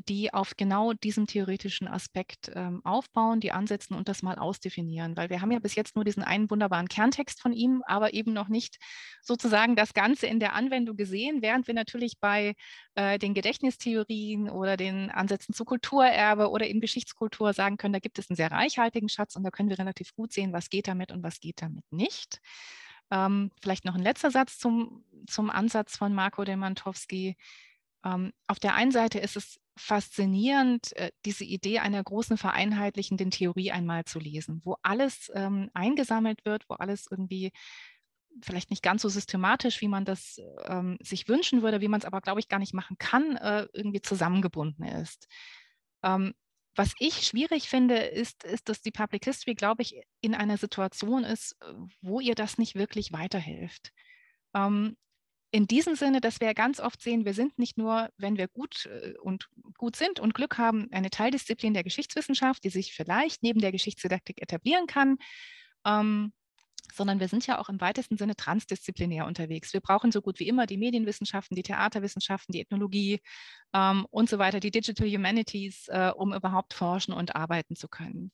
die auf genau diesem theoretischen Aspekt ähm, aufbauen, die ansetzen und das mal ausdefinieren. Weil wir haben ja bis jetzt nur diesen einen wunderbaren Kerntext von ihm, aber eben noch nicht sozusagen das Ganze in der Anwendung gesehen, während wir natürlich bei äh, den Gedächtnistheorien oder den Ansätzen zu Kulturerbe oder eben Geschichtskultur sagen können, da gibt es einen sehr reichhaltigen Schatz und da können wir relativ gut sehen, was geht damit und was geht damit nicht. Ähm, vielleicht noch ein letzter Satz zum, zum Ansatz von Marco Demantowski. Ähm, auf der einen Seite ist es faszinierend, äh, diese Idee einer großen vereinheitlichenden Theorie einmal zu lesen, wo alles ähm, eingesammelt wird, wo alles irgendwie vielleicht nicht ganz so systematisch, wie man das ähm, sich wünschen würde, wie man es aber, glaube ich, gar nicht machen kann, äh, irgendwie zusammengebunden ist. Ähm, was ich schwierig finde, ist, ist, dass die Public History, glaube ich, in einer Situation ist, wo ihr das nicht wirklich weiterhilft. Ähm, in diesem Sinne, dass wir ganz oft sehen, wir sind nicht nur, wenn wir gut äh, und gut sind und Glück haben, eine Teildisziplin der Geschichtswissenschaft, die sich vielleicht neben der Geschichtsdidaktik etablieren kann, ähm, sondern wir sind ja auch im weitesten Sinne transdisziplinär unterwegs. Wir brauchen so gut wie immer die Medienwissenschaften, die Theaterwissenschaften, die Ethnologie ähm, und so weiter, die Digital Humanities, äh, um überhaupt forschen und arbeiten zu können.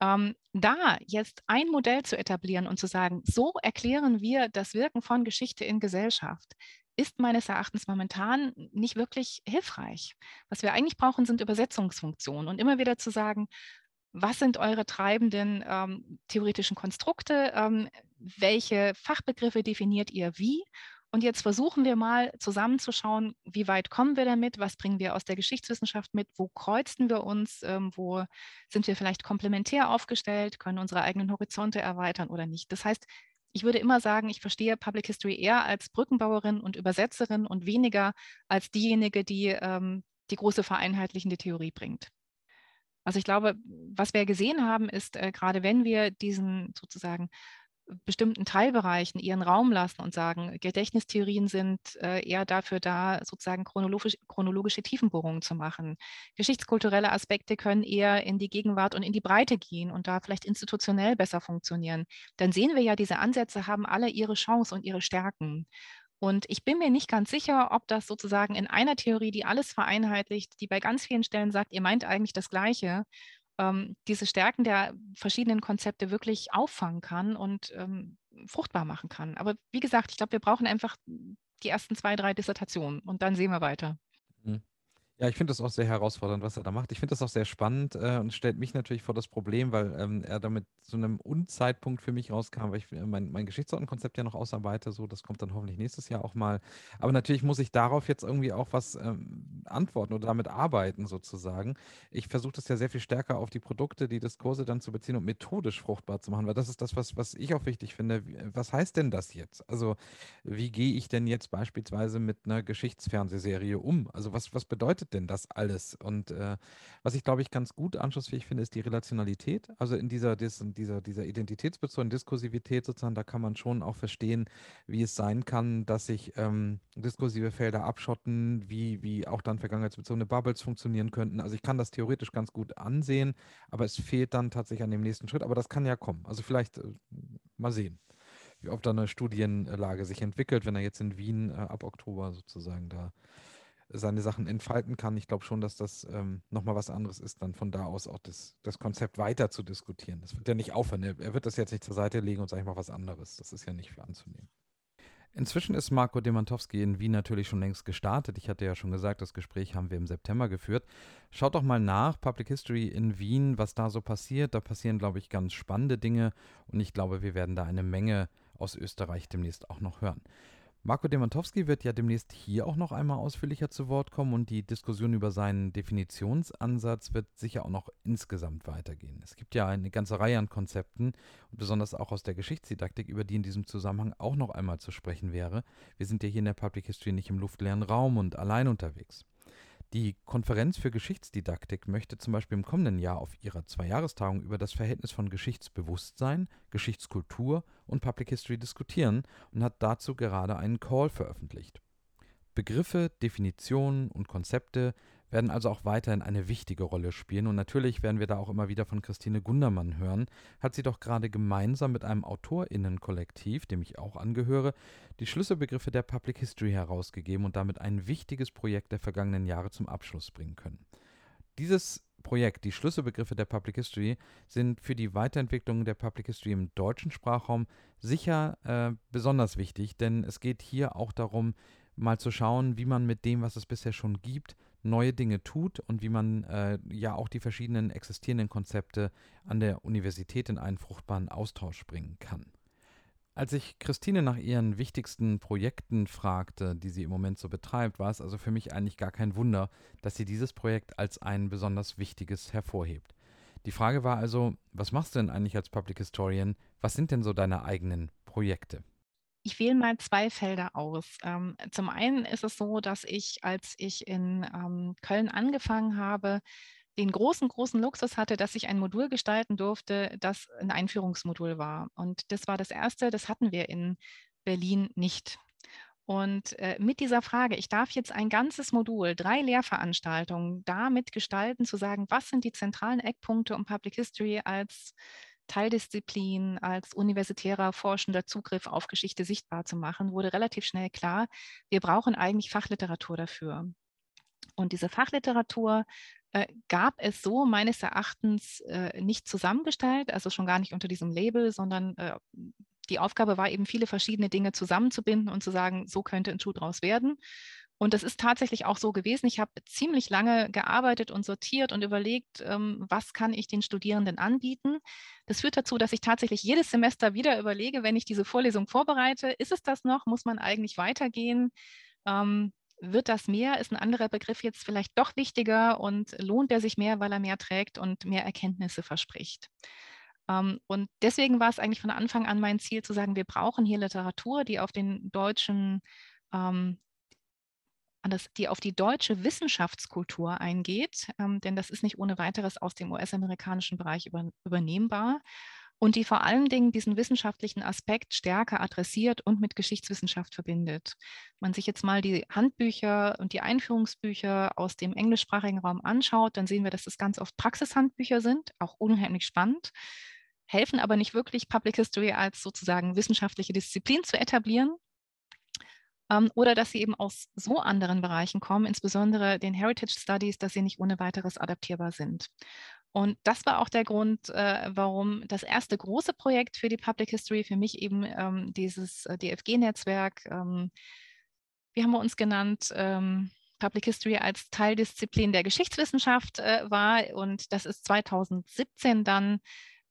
Ähm, da jetzt ein Modell zu etablieren und zu sagen, so erklären wir das Wirken von Geschichte in Gesellschaft, ist meines Erachtens momentan nicht wirklich hilfreich. Was wir eigentlich brauchen, sind Übersetzungsfunktionen und immer wieder zu sagen, was sind eure treibenden ähm, theoretischen Konstrukte? Ähm, welche Fachbegriffe definiert ihr wie und jetzt versuchen wir mal zusammenzuschauen, wie weit kommen wir damit, was bringen wir aus der Geschichtswissenschaft mit, wo kreuzen wir uns, ähm, wo sind wir vielleicht komplementär aufgestellt, können unsere eigenen Horizonte erweitern oder nicht. Das heißt, ich würde immer sagen, ich verstehe Public History eher als Brückenbauerin und Übersetzerin und weniger als diejenige, die ähm, die große vereinheitlichende Theorie bringt. Also ich glaube, was wir gesehen haben, ist äh, gerade wenn wir diesen sozusagen bestimmten Teilbereichen ihren Raum lassen und sagen, Gedächtnistheorien sind äh, eher dafür da, sozusagen chronologisch, chronologische Tiefenbohrungen zu machen. Geschichtskulturelle Aspekte können eher in die Gegenwart und in die Breite gehen und da vielleicht institutionell besser funktionieren. Dann sehen wir ja, diese Ansätze haben alle ihre Chance und ihre Stärken. Und ich bin mir nicht ganz sicher, ob das sozusagen in einer Theorie, die alles vereinheitlicht, die bei ganz vielen Stellen sagt, ihr meint eigentlich das Gleiche, ähm, diese Stärken der verschiedenen Konzepte wirklich auffangen kann und ähm, fruchtbar machen kann. Aber wie gesagt, ich glaube, wir brauchen einfach die ersten zwei, drei Dissertationen und dann sehen wir weiter. Mhm. Ja, ich finde das auch sehr herausfordernd, was er da macht. Ich finde das auch sehr spannend äh, und stellt mich natürlich vor das Problem, weil ähm, er damit zu einem Unzeitpunkt für mich rauskam, weil ich äh, mein, mein Geschichtsortenkonzept ja noch ausarbeite. So, das kommt dann hoffentlich nächstes Jahr auch mal. Aber natürlich muss ich darauf jetzt irgendwie auch was ähm, antworten oder damit arbeiten, sozusagen. Ich versuche das ja sehr viel stärker auf die Produkte, die Diskurse dann zu beziehen und methodisch fruchtbar zu machen, weil das ist das, was, was ich auch wichtig finde. Was heißt denn das jetzt? Also, wie gehe ich denn jetzt beispielsweise mit einer Geschichtsfernsehserie um? Also, was, was bedeutet bedeutet denn das alles? Und äh, was ich, glaube ich, ganz gut anschlussfähig finde, ist die Relationalität. Also in dieser, dieser, dieser identitätsbezogenen Diskursivität sozusagen, da kann man schon auch verstehen, wie es sein kann, dass sich ähm, diskursive Felder abschotten, wie, wie auch dann vergangenheitsbezogene Bubbles funktionieren könnten. Also ich kann das theoretisch ganz gut ansehen, aber es fehlt dann tatsächlich an dem nächsten Schritt. Aber das kann ja kommen. Also vielleicht äh, mal sehen ob da eine Studienlage sich entwickelt, wenn er jetzt in Wien äh, ab Oktober sozusagen da seine Sachen entfalten kann. Ich glaube schon, dass das ähm, nochmal was anderes ist, dann von da aus auch das, das Konzept weiter zu diskutieren. Das wird ja nicht aufhören. Er wird das jetzt nicht zur Seite legen und sage ich mal was anderes. Das ist ja nicht für anzunehmen. Inzwischen ist Marco Demantowski in Wien natürlich schon längst gestartet. Ich hatte ja schon gesagt, das Gespräch haben wir im September geführt. Schaut doch mal nach, Public History in Wien, was da so passiert. Da passieren, glaube ich, ganz spannende Dinge und ich glaube, wir werden da eine Menge aus Österreich demnächst auch noch hören. Marco Demantowski wird ja demnächst hier auch noch einmal ausführlicher zu Wort kommen und die Diskussion über seinen Definitionsansatz wird sicher auch noch insgesamt weitergehen. Es gibt ja eine ganze Reihe an Konzepten und besonders auch aus der Geschichtsdidaktik, über die in diesem Zusammenhang auch noch einmal zu sprechen wäre. Wir sind ja hier in der Public History nicht im luftleeren Raum und allein unterwegs. Die Konferenz für Geschichtsdidaktik möchte zum Beispiel im kommenden Jahr auf ihrer Zweijahrestagung über das Verhältnis von Geschichtsbewusstsein, Geschichtskultur und Public History diskutieren und hat dazu gerade einen Call veröffentlicht. Begriffe, Definitionen und Konzepte werden also auch weiterhin eine wichtige Rolle spielen. Und natürlich werden wir da auch immer wieder von Christine Gundermann hören. Hat sie doch gerade gemeinsam mit einem AutorInnenkollektiv, dem ich auch angehöre, die Schlüsselbegriffe der Public History herausgegeben und damit ein wichtiges Projekt der vergangenen Jahre zum Abschluss bringen können. Dieses Projekt, die Schlüsselbegriffe der Public History, sind für die Weiterentwicklung der Public History im deutschen Sprachraum sicher äh, besonders wichtig, denn es geht hier auch darum, mal zu schauen, wie man mit dem, was es bisher schon gibt, neue Dinge tut und wie man äh, ja auch die verschiedenen existierenden Konzepte an der Universität in einen fruchtbaren Austausch bringen kann. Als ich Christine nach ihren wichtigsten Projekten fragte, die sie im Moment so betreibt, war es also für mich eigentlich gar kein Wunder, dass sie dieses Projekt als ein besonders wichtiges hervorhebt. Die Frage war also, was machst du denn eigentlich als Public Historian? Was sind denn so deine eigenen Projekte? Ich wähle mal zwei Felder aus. Ähm, zum einen ist es so, dass ich, als ich in ähm, Köln angefangen habe, den großen, großen Luxus hatte, dass ich ein Modul gestalten durfte, das ein Einführungsmodul war. Und das war das erste, das hatten wir in Berlin nicht. Und äh, mit dieser Frage, ich darf jetzt ein ganzes Modul, drei Lehrveranstaltungen damit gestalten, zu sagen, was sind die zentralen Eckpunkte, um Public History als Teildisziplin als universitärer forschender Zugriff auf Geschichte sichtbar zu machen, wurde relativ schnell klar, wir brauchen eigentlich Fachliteratur dafür. Und diese Fachliteratur äh, gab es so meines Erachtens äh, nicht zusammengestellt, also schon gar nicht unter diesem Label, sondern äh, die Aufgabe war eben, viele verschiedene Dinge zusammenzubinden und zu sagen, so könnte ein Schuh draus werden. Und das ist tatsächlich auch so gewesen. Ich habe ziemlich lange gearbeitet und sortiert und überlegt, ähm, was kann ich den Studierenden anbieten. Das führt dazu, dass ich tatsächlich jedes Semester wieder überlege, wenn ich diese Vorlesung vorbereite, ist es das noch? Muss man eigentlich weitergehen? Ähm, wird das mehr? Ist ein anderer Begriff jetzt vielleicht doch wichtiger und lohnt er sich mehr, weil er mehr trägt und mehr Erkenntnisse verspricht? Ähm, und deswegen war es eigentlich von Anfang an mein Ziel zu sagen, wir brauchen hier Literatur, die auf den deutschen das, die auf die deutsche Wissenschaftskultur eingeht, ähm, denn das ist nicht ohne weiteres aus dem US-amerikanischen Bereich über, übernehmbar und die vor allen Dingen diesen wissenschaftlichen Aspekt stärker adressiert und mit Geschichtswissenschaft verbindet. Wenn man sich jetzt mal die Handbücher und die Einführungsbücher aus dem englischsprachigen Raum anschaut, dann sehen wir, dass es ganz oft Praxishandbücher sind, auch unheimlich spannend, helfen aber nicht wirklich, Public History als sozusagen wissenschaftliche Disziplin zu etablieren, ähm, oder dass sie eben aus so anderen Bereichen kommen, insbesondere den Heritage Studies, dass sie nicht ohne weiteres adaptierbar sind. Und das war auch der Grund, äh, warum das erste große Projekt für die Public History für mich eben ähm, dieses äh, DFG-Netzwerk, ähm, wie haben wir uns genannt, ähm, Public History als Teildisziplin der Geschichtswissenschaft äh, war. Und das ist 2017 dann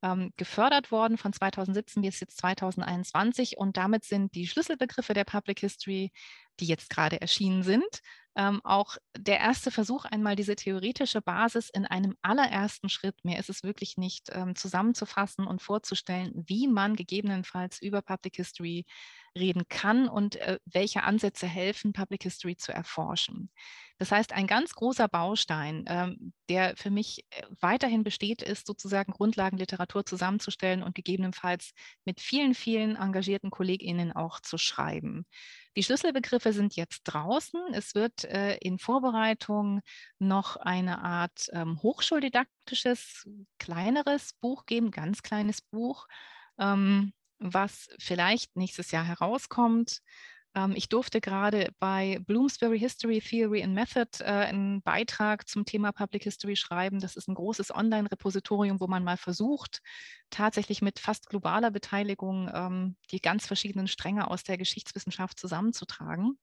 ähm, gefördert worden, von 2017 bis jetzt 2021. Und damit sind die Schlüsselbegriffe der Public History, die jetzt gerade erschienen sind, ähm, auch der erste Versuch, einmal diese theoretische Basis in einem allerersten Schritt, mehr ist es wirklich nicht, ähm, zusammenzufassen und vorzustellen, wie man gegebenenfalls über Public History reden kann und äh, welche Ansätze helfen, Public History zu erforschen. Das heißt, ein ganz großer Baustein, ähm, der für mich äh, weiterhin besteht, ist sozusagen Grundlagenliteratur zusammenzustellen und gegebenenfalls mit vielen, vielen engagierten KollegInnen auch zu schreiben. Die Schlüsselbegriffe sind jetzt draußen. Es wird äh, in Vorbereitung noch eine Art ähm, hochschuldidaktisches, kleineres Buch geben, ganz kleines Buch. Ähm, was vielleicht nächstes Jahr herauskommt. Ähm, ich durfte gerade bei Bloomsbury History Theory and Method äh, einen Beitrag zum Thema Public History schreiben. Das ist ein großes Online-Repositorium, wo man mal versucht, tatsächlich mit fast globaler Beteiligung ähm, die ganz verschiedenen Stränge aus der Geschichtswissenschaft zusammenzutragen.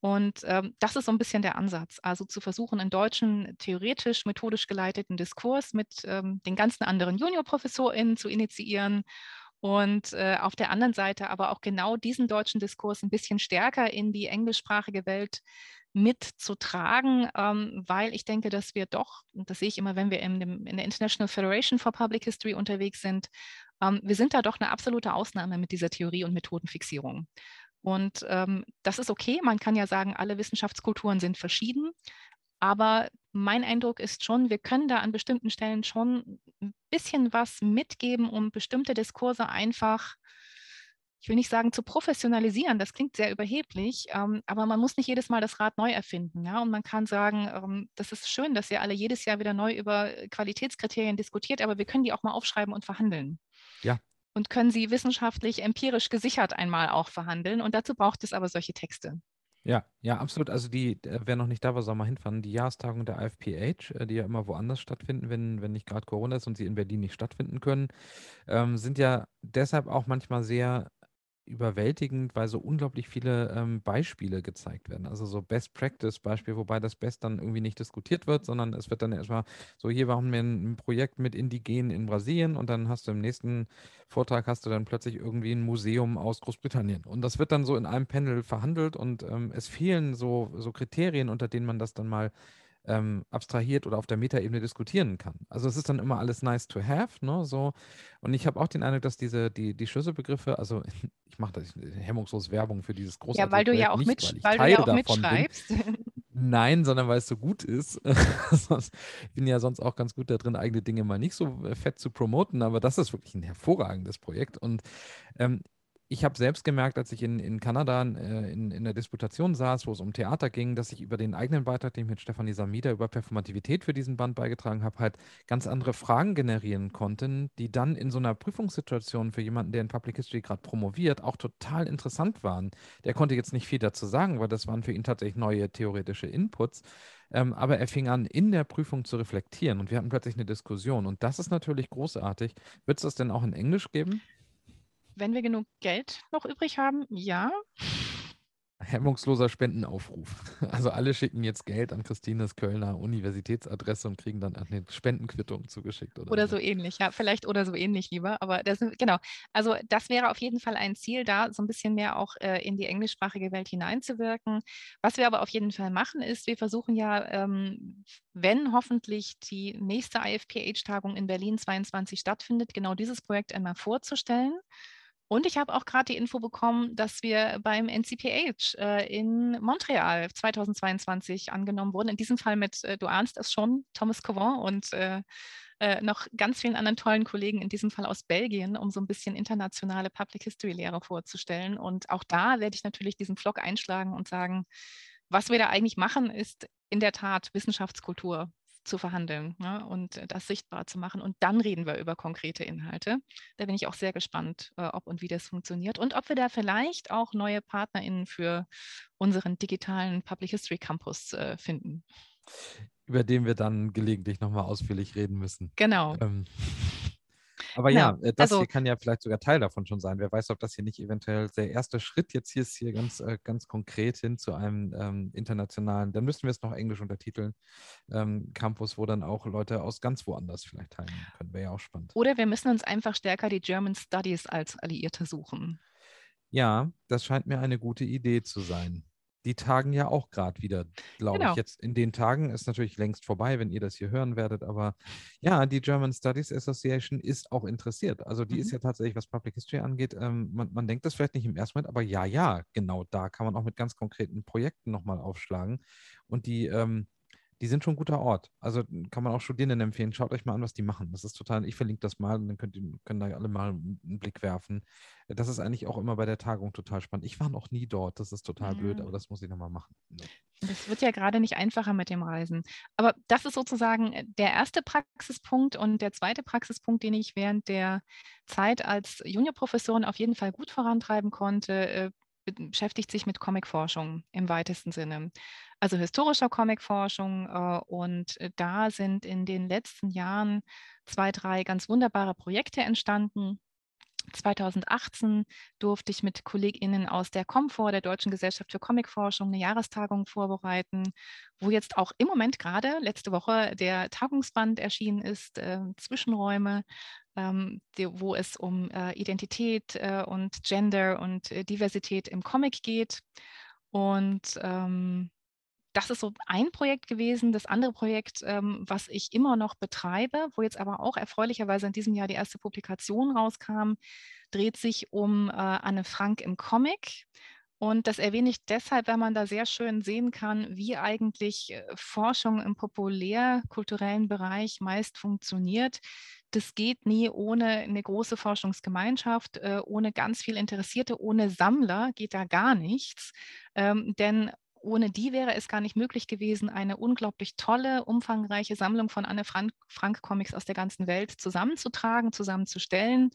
Und ähm, das ist so ein bisschen der Ansatz, also zu versuchen, einen deutschen theoretisch, methodisch geleiteten Diskurs mit ähm, den ganzen anderen Juniorprofessorinnen zu initiieren und äh, auf der anderen Seite aber auch genau diesen deutschen Diskurs ein bisschen stärker in die englischsprachige Welt mitzutragen, ähm, weil ich denke, dass wir doch, und das sehe ich immer, wenn wir in, dem, in der International Federation for Public History unterwegs sind, ähm, wir sind da doch eine absolute Ausnahme mit dieser Theorie- und Methodenfixierung. Und ähm, das ist okay. Man kann ja sagen, alle Wissenschaftskulturen sind verschieden. Aber mein Eindruck ist schon, wir können da an bestimmten Stellen schon ein bisschen was mitgeben, um bestimmte Diskurse einfach, ich will nicht sagen zu professionalisieren, das klingt sehr überheblich, ähm, aber man muss nicht jedes Mal das Rad neu erfinden. Ja? Und man kann sagen, ähm, das ist schön, dass ihr alle jedes Jahr wieder neu über Qualitätskriterien diskutiert, aber wir können die auch mal aufschreiben und verhandeln. Ja. Und können sie wissenschaftlich, empirisch gesichert einmal auch verhandeln. Und dazu braucht es aber solche Texte. Ja, ja, absolut. Also die, wer noch nicht da war, soll mal hinfahren. Die Jahrestagung der IFPH, äh, die ja immer woanders stattfinden, wenn, wenn nicht gerade Corona ist und sie in Berlin nicht stattfinden können, ähm, sind ja deshalb auch manchmal sehr überwältigend, weil so unglaublich viele ähm, Beispiele gezeigt werden. Also so Best Practice Beispiel, wobei das Best dann irgendwie nicht diskutiert wird, sondern es wird dann erstmal so, hier machen wir ein, Projekt mit Indigenen in Brasilien und dann hast du im nächsten Vortrag hast du dann plötzlich irgendwie ein Museum aus Großbritannien. Und das wird dann so in einem Panel verhandelt und ähm, es fehlen so, so Kriterien, unter denen man das dann mal ähm, abstrahiert oder auf der Metaebene diskutieren kann. Also es ist dann immer alles nice to have, ne? So. Und ich habe auch den Eindruck, dass diese, die, die Schlüsselbegriffe, also ich mache das hemmungslos Werbung für dieses große Ja, weil du ja auch, nicht, weil, weil du ja auch mitschreibst. Bin. Nein, sondern weil es so gut ist. ich bin ja sonst auch ganz gut da drin, eigene Dinge mal nicht so äh, fett zu promoten, aber das ist wirklich ein hervorragendes Projekt. Und ähm, ich habe selbst gemerkt, als ich in, in Kanada äh, in, in der Disputation saß, wo es um Theater ging, dass ich über den eigenen Beitrag, den ich mit Stefanie Samida über Performativität für diesen Band beigetragen habe, halt ganz andere Fragen generieren konnten, die dann in so einer Prüfungssituation für jemanden, der in Public History gerade promoviert, auch total interessant waren. Der konnte jetzt nicht viel dazu sagen, weil das waren für ihn tatsächlich neue theoretische Inputs. Ähm, aber er fing an, in der Prüfung zu reflektieren und wir hatten plötzlich eine Diskussion. Und das ist natürlich großartig. Wird es das denn auch in Englisch geben? Wenn wir genug Geld noch übrig haben, ja. hemmungsloser Spendenaufruf. Also alle schicken jetzt Geld an Christines Kölner Universitätsadresse und kriegen dann eine Spendenquittung zugeschickt. Oder, oder so ähnlich, ja, vielleicht oder so ähnlich lieber. Aber das, genau, also das wäre auf jeden Fall ein Ziel, da so ein bisschen mehr auch äh, in die englischsprachige Welt hineinzuwirken. Was wir aber auf jeden Fall machen, ist, wir versuchen ja, ähm, wenn hoffentlich die nächste IFPH-Tagung in Berlin 22 stattfindet, genau dieses Projekt einmal vorzustellen. Und ich habe auch gerade die Info bekommen, dass wir beim NCPH äh, in Montreal 2022 angenommen wurden. In diesem Fall mit, äh, du ahnst es schon, Thomas Covant und äh, äh, noch ganz vielen anderen tollen Kollegen, in diesem Fall aus Belgien, um so ein bisschen internationale Public History Lehre vorzustellen. Und auch da werde ich natürlich diesen Vlog einschlagen und sagen, was wir da eigentlich machen, ist in der Tat Wissenschaftskultur zu verhandeln ne, und das sichtbar zu machen. Und dann reden wir über konkrete Inhalte. Da bin ich auch sehr gespannt, äh, ob und wie das funktioniert und ob wir da vielleicht auch neue PartnerInnen für unseren digitalen Public History Campus äh, finden. Über den wir dann gelegentlich nochmal ausführlich reden müssen. Genau. Ähm, aber ja, ja äh, das also, hier kann ja vielleicht sogar Teil davon schon sein. Wer weiß, ob das hier nicht eventuell der erste Schritt jetzt hier ist, hier ganz, äh, ganz konkret hin zu einem ähm, internationalen, dann müssten wir es noch englisch untertiteln, ähm, Campus, wo dann auch Leute aus ganz woanders vielleicht teilnehmen können. Wäre ja auch spannend. Oder wir müssen uns einfach stärker die German Studies als Alliierte suchen. Ja, das scheint mir eine gute Idee zu sein die tagen ja auch gerade wieder, glaube genau. ich. Jetzt in den Tagen ist natürlich längst vorbei, wenn ihr das hier hören werdet, aber ja, die German Studies Association ist auch interessiert. Also die mhm. ist ja tatsächlich, was Public History angeht, ähm, man, man, denkt das vielleicht nicht im ersten Moment, aber ja, ja, genau da kann man auch mit ganz konkreten Projekten nochmal aufschlagen. Und die, ähm, die sind schon ein guter Ort. Also kann man auch Studierenden empfehlen. Schaut euch mal an, was die machen. Das ist total, ich verlinke das mal und dann könnt ihr, können da alle mal einen Blick werfen. Das ist eigentlich auch immer bei der Tagung total spannend. Ich war noch nie dort, das ist total mhm. blöd, aber das muss ich nochmal machen. Das wird ja gerade nicht einfacher mit dem Reisen. Aber das ist sozusagen äh, der erste Praxispunkt und der zweite Praxispunkt, den ich während der Zeit als Juniorprofessorin auf jeden Fall gut vorantreiben konnte, äh, beschäftigt sich mit Comicforschung im weitesten Sinne. Also historischer Comicforschung. Äh, und äh, da sind in den letzten Jahren zwei, drei ganz wunderbare Projekte entstanden. 2018 durfte ich mit KollegInnen aus der Comfort, der Deutschen Gesellschaft für Comicforschung, eine Jahrestagung vorbereiten, wo jetzt auch im Moment gerade letzte Woche der Tagungsband erschienen ist, äh, Zwischenräume, ähm, die, wo es um äh, Identität äh, und Gender und äh, Diversität im Comic geht. Und ähm, das ist so ein Projekt gewesen. Das andere Projekt, ähm, was ich immer noch betreibe, wo jetzt aber auch erfreulicherweise in diesem Jahr die erste Publikation rauskam, dreht sich um äh, Anne Frank im Comic. Und das erwähne ich deshalb, weil man da sehr schön sehen kann, wie eigentlich äh, Forschung im populärkulturellen Bereich meist funktioniert. Das geht nie ohne eine große Forschungsgemeinschaft, äh, ohne ganz viel Interessierte, ohne Sammler geht da gar nichts. Ähm, denn ohne die wäre es gar nicht möglich gewesen, eine unglaublich tolle, umfangreiche Sammlung von Anne Frank, Frank Comics aus der ganzen Welt zusammenzutragen, zusammenzustellen.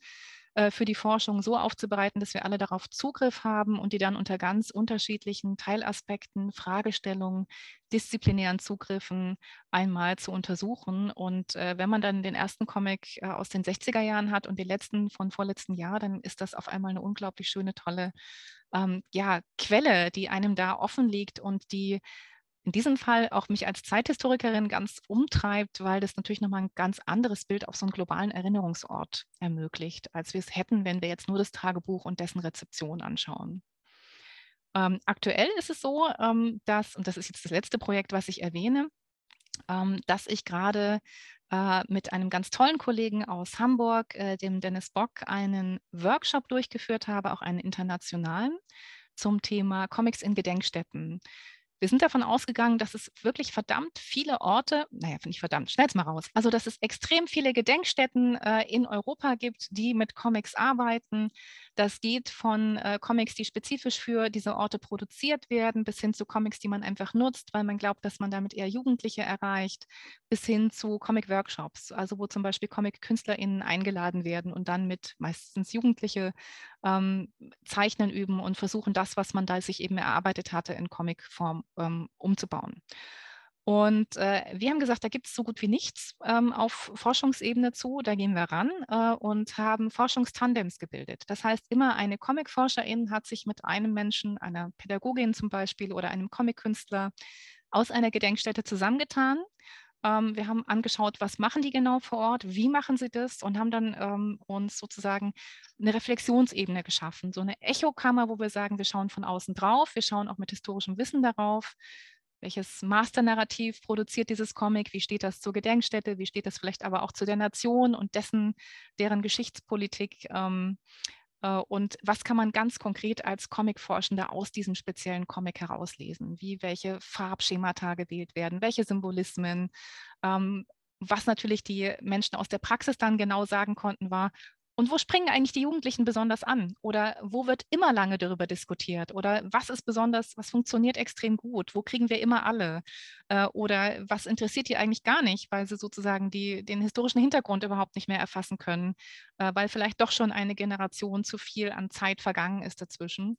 Äh, für die Forschung so aufzubereiten, dass wir alle darauf Zugriff haben und die dann unter ganz unterschiedlichen Teilaspekten, Fragestellungen, disziplinären Zugriffen einmal zu untersuchen. Und äh, wenn man dann den ersten Comic äh, aus den 60er Jahren hat und den letzten von vorletzten Jahr, dann ist das auf einmal eine unglaublich schöne, tolle ähm, ja, Quelle, die einem da offen liegt und die in diesem Fall auch mich als Zeithistorikerin ganz umtreibt, weil das natürlich nochmal ein ganz anderes Bild auf so einen globalen Erinnerungsort ermöglicht, als wir es hätten, wenn wir jetzt nur das Tagebuch und dessen Rezeption anschauen. Ähm, aktuell ist es so, ähm, dass, und das ist jetzt das letzte Projekt, was ich erwähne, ähm, dass ich gerade äh, mit einem ganz tollen Kollegen aus Hamburg, äh, dem Dennis Bock, einen Workshop durchgeführt habe, auch einen internationalen, zum Thema Comics in Gedenkstätten. Wir sind davon ausgegangen, dass es wirklich verdammt viele Orte, naja, finde ich verdammt, schnell's mal raus, also dass es extrem viele Gedenkstätten äh, in Europa gibt, die mit Comics arbeiten. Das geht von äh, Comics, die spezifisch für diese Orte produziert werden, bis hin zu Comics, die man einfach nutzt, weil man glaubt, dass man damit eher Jugendliche erreicht, bis hin zu Comic-Workshops, also wo zum Beispiel Comic-KünstlerInnen eingeladen werden und dann mit meistens Jugendliche ähm, Zeichnen üben und versuchen, das, was man da sich eben erarbeitet hatte, in Comicform ähm, umzubauen. Und äh, wir haben gesagt, da gibt es so gut wie nichts ähm, auf Forschungsebene zu. Da gehen wir ran äh, und haben Forschungstandems gebildet. Das heißt, immer eine Comicforscherin hat sich mit einem Menschen, einer Pädagogin zum Beispiel oder einem Comickünstler aus einer Gedenkstätte zusammengetan. Ähm, wir haben angeschaut, was machen die genau vor Ort, wie machen sie das und haben dann ähm, uns sozusagen eine Reflexionsebene geschaffen, so eine Echokammer, wo wir sagen, wir schauen von außen drauf, wir schauen auch mit historischem Wissen darauf, welches Masternarrativ produziert dieses Comic? Wie steht das zur Gedenkstätte? Wie steht das vielleicht aber auch zu der Nation und dessen, deren Geschichtspolitik? Ähm, äh, und was kann man ganz konkret als Comicforschender aus diesem speziellen Comic herauslesen? Wie welche Farbschemata gewählt werden? Welche Symbolismen? Ähm, was natürlich die Menschen aus der Praxis dann genau sagen konnten, war, und wo springen eigentlich die Jugendlichen besonders an? Oder wo wird immer lange darüber diskutiert? Oder was ist besonders, was funktioniert extrem gut? Wo kriegen wir immer alle? Äh, oder was interessiert die eigentlich gar nicht, weil sie sozusagen die, den historischen Hintergrund überhaupt nicht mehr erfassen können, äh, weil vielleicht doch schon eine Generation zu viel an Zeit vergangen ist dazwischen.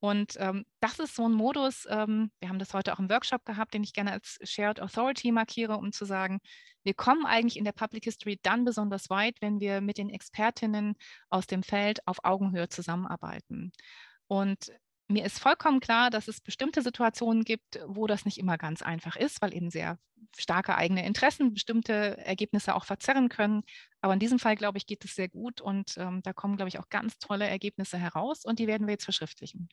Und ähm, das ist so ein Modus, ähm, wir haben das heute auch im Workshop gehabt, den ich gerne als Shared Authority markiere, um zu sagen, wir kommen eigentlich in der Public History dann besonders weit, wenn wir mit den Expertinnen aus dem Feld auf Augenhöhe zusammenarbeiten. Und mir ist vollkommen klar, dass es bestimmte Situationen gibt, wo das nicht immer ganz einfach ist, weil eben sehr starke eigene Interessen bestimmte Ergebnisse auch verzerren können. Aber in diesem Fall, glaube ich, geht es sehr gut und ähm, da kommen, glaube ich, auch ganz tolle Ergebnisse heraus und die werden wir jetzt verschriftlichen.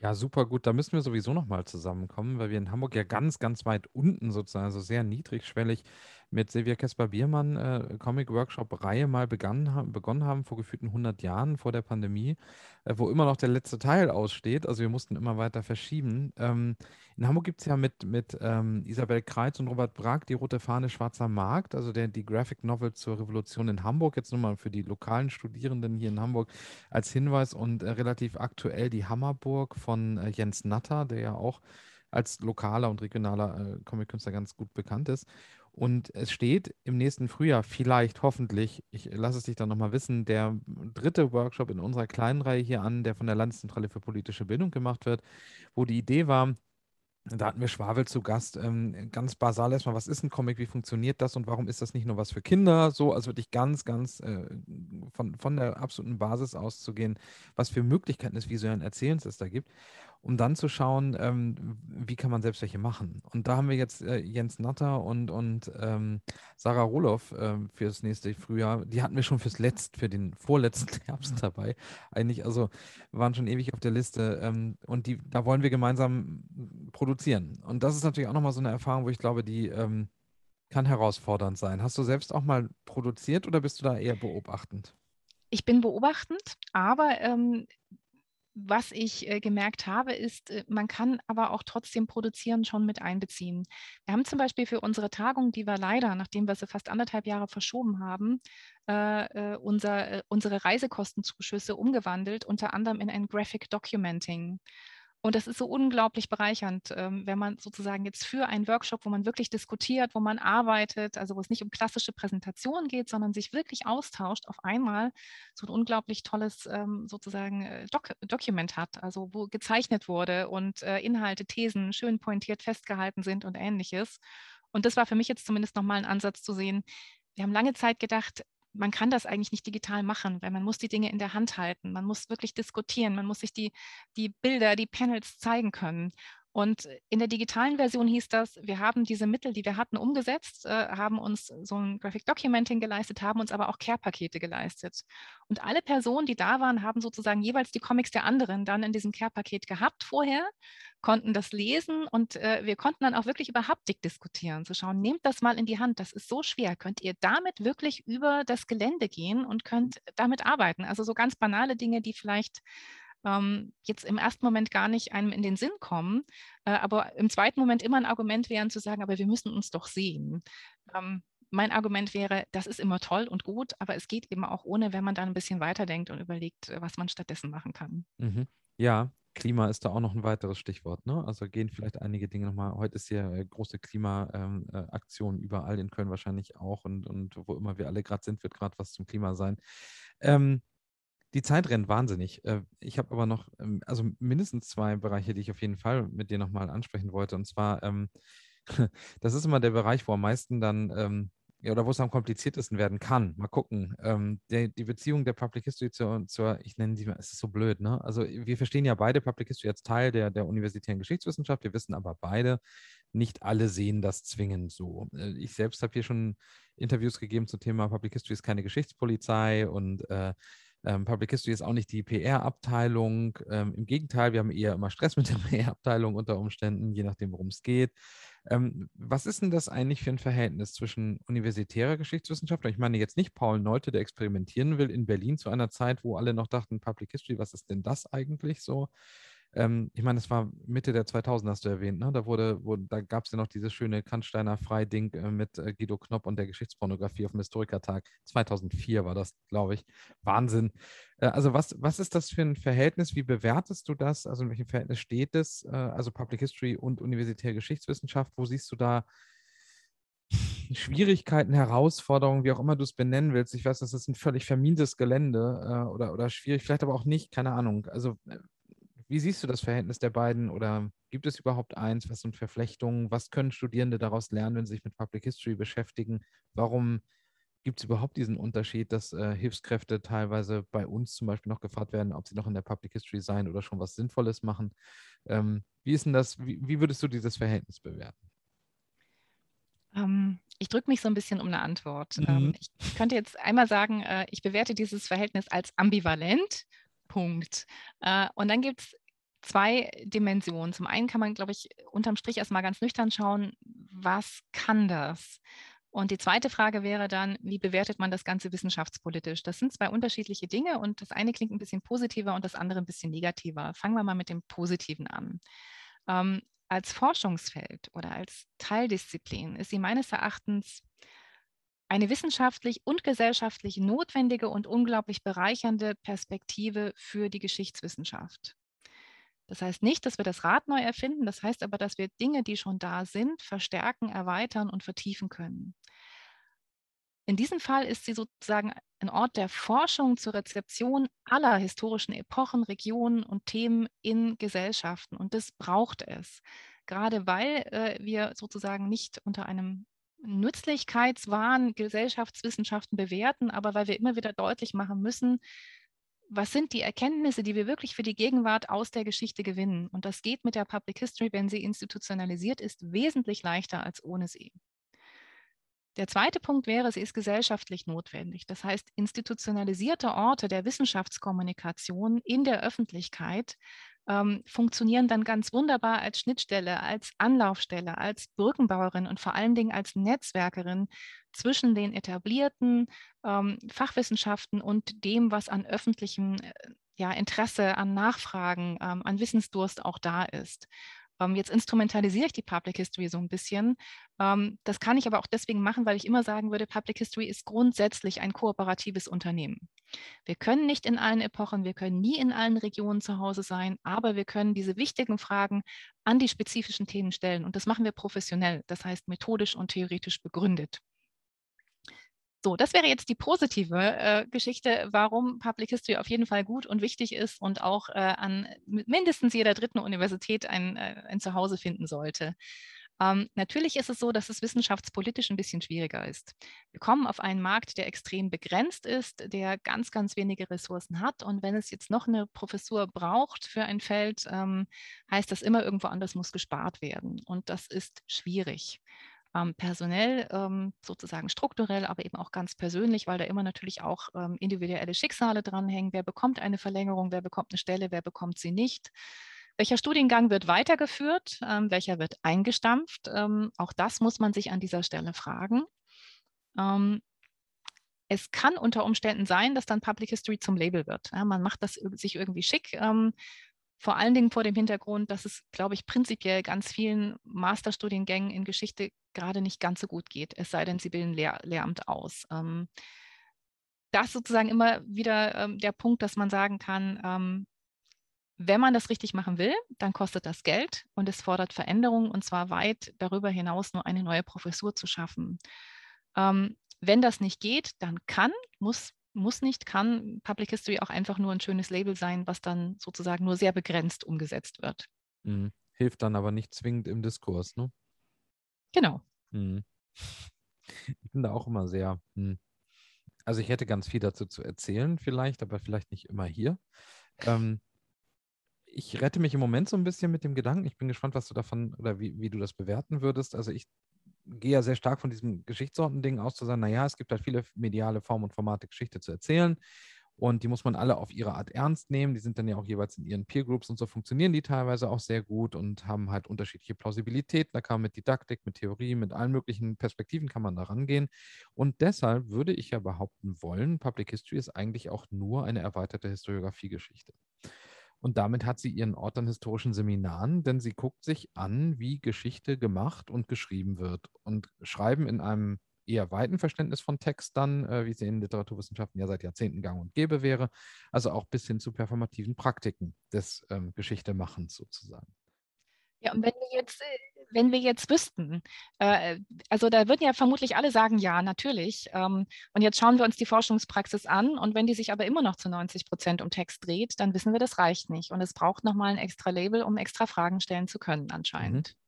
Ja, super gut. Da müssen wir sowieso nochmal zusammenkommen, weil wir in Hamburg ja ganz, ganz weit unten sozusagen, also sehr niedrigschwellig mit Silvia Kesper-Biermann äh, Comic-Workshop-Reihe mal begann, begonnen haben, vor gefühlten 100 Jahren vor der Pandemie, äh, wo immer noch der letzte Teil aussteht. Also wir mussten immer weiter verschieben. Ähm, in Hamburg gibt es ja mit, mit ähm, Isabel Kreitz und Robert Brag die Rote Fahne Schwarzer Markt, also der, die Graphic Novel zur Revolution in Hamburg. Jetzt nur mal für die lokalen Studierenden hier in Hamburg als Hinweis und äh, relativ aktuell die Hammerburg von äh, Jens Natter, der ja auch als lokaler und regionaler äh, Comic-Künstler ganz gut bekannt ist. Und es steht im nächsten Frühjahr, vielleicht, hoffentlich, ich lasse es dich dann nochmal wissen, der dritte Workshop in unserer kleinen Reihe hier an, der von der Landeszentrale für politische Bildung gemacht wird, wo die Idee war, da hatten wir Schwabel zu Gast. Ähm, ganz basal erstmal, was ist ein Comic, wie funktioniert das und warum ist das nicht nur was für Kinder? So, also wirklich ganz, ganz äh, von, von der absoluten Basis auszugehen, was für Möglichkeiten des visuellen Erzählens es da gibt um dann zu schauen, ähm, wie kann man selbst welche machen. Und da haben wir jetzt äh, Jens Natter und, und ähm, Sarah Roloff äh, für das nächste Frühjahr. Die hatten wir schon fürs Letzt, für den vorletzten Herbst dabei. Eigentlich, also waren schon ewig auf der Liste. Ähm, und die, da wollen wir gemeinsam produzieren. Und das ist natürlich auch nochmal so eine Erfahrung, wo ich glaube, die ähm, kann herausfordernd sein. Hast du selbst auch mal produziert oder bist du da eher beobachtend? Ich bin beobachtend, aber ähm, was ich äh, gemerkt habe, ist, äh, man kann aber auch trotzdem Produzieren schon mit einbeziehen. Wir haben zum Beispiel für unsere Tagung, die wir leider, nachdem wir sie fast anderthalb Jahre verschoben haben, äh, äh unser, äh, unsere Reisekostenzuschüsse umgewandelt, unter anderem in ein Graphic Documenting. Und das ist so unglaublich bereichernd, ähm, wenn man sozusagen jetzt für einen Workshop, wo man wirklich diskutiert, wo man arbeitet, also wo es nicht um klassische Präsentation geht, sondern sich wirklich austauscht, auf einmal so ein unglaublich tolles ähm, sozusagen äh, Doc Dokument hat, also wo gezeichnet wurde und äh, Inhalte, Thesen schön pointiert festgehalten sind und ähnliches. Und das war für mich jetzt zumindest nochmal ein Ansatz zu sehen. Wir haben lange Zeit gedacht, man kann das eigentlich nicht digital machen, weil man muss die Dinge in der Hand halten, man muss wirklich diskutieren, man muss sich die, die Bilder, die Panels zeigen können. Und in der digitalen Version hieß das, wir haben diese Mittel, die wir hatten, umgesetzt, äh, haben uns so ein Graphic Documenting geleistet, haben uns aber auch Care-Pakete geleistet. Und alle Personen, die da waren, haben sozusagen jeweils die Comics der anderen dann in diesem Care-Paket gehabt vorher, konnten das lesen und äh, wir konnten dann auch wirklich über Haptik diskutieren, zu schauen, nehmt das mal in die Hand, das ist so schwer, könnt ihr damit wirklich über das Gelände gehen und könnt damit arbeiten. Also so ganz banale Dinge, die vielleicht ähm, jetzt im ersten Moment gar nicht einem in den Sinn kommen, äh, aber im zweiten Moment immer ein Argument wären zu sagen, aber wir müssen uns doch sehen. Ähm, mein Argument wäre, das ist immer toll und gut, aber es geht eben auch ohne, wenn man dann ein bisschen weiterdenkt und überlegt, äh, was man stattdessen machen kann. Mhm. Ja, Klima ist da auch noch ein weiteres Stichwort. Ne? Also gehen vielleicht einige Dinge nochmal. Heute ist ja äh, große Klimaaktion ähm, äh, überall in Köln wahrscheinlich auch und, und wo immer wir alle gerade sind, wird gerade was zum Klima sein. Ähm, die Zeit rennt wahnsinnig. Äh, ich habe aber noch, ähm, also mindestens zwei Bereiche, die ich auf jeden Fall mit dir nochmal ansprechen wollte. Und zwar ähm, das ist immer der Bereich, wo am meisten dann ähm, ja, oder wo es am kompliziertesten werden kann. Mal gucken. Die Beziehung der Public History zur, zur ich nenne sie mal, es ist so blöd, ne? Also wir verstehen ja beide Public History als Teil der, der universitären Geschichtswissenschaft. Wir wissen aber beide, nicht alle sehen das zwingend so. Äh, ich selbst habe hier schon Interviews gegeben zum Thema Public History ist keine Geschichtspolizei und äh, ähm, Public History ist auch nicht die PR-Abteilung. Ähm, Im Gegenteil, wir haben eher immer Stress mit der PR-Abteilung unter Umständen, je nachdem, worum es geht. Ähm, was ist denn das eigentlich für ein Verhältnis zwischen universitärer Geschichtswissenschaft? Ich meine jetzt nicht Paul Neute, der experimentieren will in Berlin zu einer Zeit, wo alle noch dachten, Public History, was ist denn das eigentlich so? Ähm, ich meine, es war Mitte der 2000er, hast du erwähnt, ne? Da wurde, wurde da gab es ja noch dieses schöne Kannsteiner Freiding äh, mit äh, Guido Knopp und der Geschichtspornografie auf dem Historikertag. 2004 war das, glaube ich. Wahnsinn. Äh, also was, was ist das für ein Verhältnis? Wie bewertest du das? Also in welchem Verhältnis steht es? Äh, also Public History und universitäre Geschichtswissenschaft. Wo siehst du da Schwierigkeiten, Herausforderungen, wie auch immer du es benennen willst. Ich weiß, das ist ein völlig vermintes Gelände äh, oder, oder schwierig, vielleicht aber auch nicht, keine Ahnung. Also äh, wie siehst du das Verhältnis der beiden oder gibt es überhaupt eins? Was sind Verflechtungen? Was können Studierende daraus lernen, wenn sie sich mit Public History beschäftigen? Warum gibt es überhaupt diesen Unterschied, dass äh, Hilfskräfte teilweise bei uns zum Beispiel noch gefragt werden, ob sie noch in der Public History sein oder schon was Sinnvolles machen? Ähm, wie ist denn das? Wie, wie würdest du dieses Verhältnis bewerten? Ähm, ich drücke mich so ein bisschen um eine Antwort. Ähm, mhm. ich könnte jetzt einmal sagen, äh, ich bewerte dieses Verhältnis als ambivalent Punkt. Äh, und dann gibt es zwei Dimensionen. Zum einen kann man, glaube ich, unterm Strich erstmal ganz nüchtern schauen, was kann das? Und die zweite Frage wäre dann, wie bewertet man das Ganze wissenschaftspolitisch? Das sind zwei unterschiedliche Dinge und das eine klingt ein bisschen positiver und das andere ein bisschen negativer. Fangen wir mal mit dem Positiven an. Ähm, als Forschungsfeld oder als Teildisziplin ist sie meines Erachtens eine wissenschaftlich und gesellschaftlich notwendige und unglaublich bereichernde Perspektive für die Geschichtswissenschaft. Das heißt nicht, dass wir das Rad neu erfinden, das heißt aber, dass wir Dinge, die schon da sind, verstärken, erweitern und vertiefen können. In diesem Fall ist sie sozusagen ein Ort der Forschung zur Rezeption aller historischen Epochen, Regionen und Themen in Gesellschaften. Und das braucht es, gerade weil äh, wir sozusagen nicht unter einem Nützlichkeitswahn Gesellschaftswissenschaften bewerten, aber weil wir immer wieder deutlich machen müssen, was sind die Erkenntnisse, die wir wirklich für die Gegenwart aus der Geschichte gewinnen. Und das geht mit der Public History, wenn sie institutionalisiert ist, wesentlich leichter als ohne sie. Der zweite Punkt wäre, sie ist gesellschaftlich notwendig. Das heißt, institutionalisierte Orte der Wissenschaftskommunikation in der Öffentlichkeit ähm, funktionieren dann ganz wunderbar als Schnittstelle, als Anlaufstelle, als Brückenbauerin und vor allen Dingen als Netzwerkerin zwischen den etablierten ähm, Fachwissenschaften und dem, was an öffentlichem äh, ja, Interesse, an Nachfragen, ähm, an Wissensdurst auch da ist. Ähm, jetzt instrumentalisiere ich die Public History so ein bisschen. Ähm, das kann ich aber auch deswegen machen, weil ich immer sagen würde, Public History ist grundsätzlich ein kooperatives Unternehmen. Wir können nicht in allen Epochen, wir können nie in allen Regionen zu Hause sein, aber wir können diese wichtigen Fragen an die spezifischen Themen stellen. Und das machen wir professionell, das heißt methodisch und theoretisch begründet. So, das wäre jetzt die positive äh, Geschichte, warum Public History auf jeden Fall gut und wichtig ist und auch äh, an mindestens jeder dritten Universität ein, äh, ein Zuhause finden sollte. Ähm, natürlich ist es so, dass es wissenschaftspolitisch ein bisschen schwieriger ist. Wir kommen auf einen Markt, der extrem begrenzt ist, der ganz, ganz wenige Ressourcen hat. Und wenn es jetzt noch eine Professur braucht für ein Feld, ähm, heißt das immer irgendwo anders muss gespart werden. Und das ist schwierig ähm, personell, ähm, sozusagen strukturell, aber eben auch ganz persönlich, weil da immer natürlich auch ähm, individuelle Schicksale dranhängen. Wer bekommt eine Verlängerung, wer bekommt eine Stelle, wer bekommt sie nicht? Welcher Studiengang wird weitergeführt? Ähm, welcher wird eingestampft? Ähm, auch das muss man sich an dieser Stelle fragen. Ähm, es kann unter Umständen sein, dass dann Public History zum Label wird. Ja, man macht das sich irgendwie schick. Vor allen Dingen vor dem Hintergrund, dass es, glaube ich, prinzipiell ganz vielen Masterstudiengängen in Geschichte gerade nicht ganz so gut geht, es sei denn, sie bilden Lehr Lehramt aus. Ähm, das ist sozusagen immer wieder ähm, der Punkt, dass man sagen kann, ähm, wenn man das richtig machen will, dann kostet das Geld und es fordert Veränderungen und zwar weit darüber hinaus, nur eine neue Professur zu schaffen. Ähm, wenn das nicht geht, dann kann, muss muss nicht, kann Public History auch einfach nur ein schönes Label sein, was dann sozusagen nur sehr begrenzt umgesetzt wird. Mhm. Hilft dann aber nicht zwingend im Diskurs, ne? Genau. Hm. Ich bin da auch immer sehr, hm. also ich hätte ganz viel dazu zu erzählen vielleicht, aber vielleicht nicht immer hier. Ähm, ich rette mich im Moment so ein bisschen mit dem Gedanken. Ich bin gespannt, was du davon oder wie, wie du das bewerten würdest. Also ich gehe ja sehr stark von diesem Geschichtssorten-Ding aus, zu sagen, naja, es gibt halt viele mediale Formen und Formate, Geschichte zu erzählen. Und die muss man alle auf ihre Art ernst nehmen. Die sind dann ja auch jeweils in ihren Peer Groups und so funktionieren die teilweise auch sehr gut und haben halt unterschiedliche Plausibilität. Da kann man mit Didaktik, mit Theorie, mit allen möglichen Perspektiven kann man da rangehen. Und deshalb würde ich ja behaupten wollen, Public History ist eigentlich auch nur eine erweiterte Historiografiegeschichte. Und damit hat sie ihren Ort an historischen Seminaren, denn sie guckt sich an, wie Geschichte gemacht und geschrieben wird. Und Schreiben in einem eher weiten Verständnis von Text dann, äh, wie es in Literaturwissenschaften ja seit Jahrzehnten gang und gäbe wäre, also auch bis hin zu performativen Praktiken des ähm, Geschichtemachens sozusagen. Ja, und wenn wir jetzt, äh, wenn wir jetzt wüssten, äh, also da würden ja vermutlich alle sagen, ja, natürlich. Ähm, und jetzt schauen wir uns die Forschungspraxis an und wenn die sich aber immer noch zu 90 Prozent um Text dreht, dann wissen wir, das reicht nicht. Und es braucht nochmal ein extra Label, um extra Fragen stellen zu können, anscheinend. Mhm.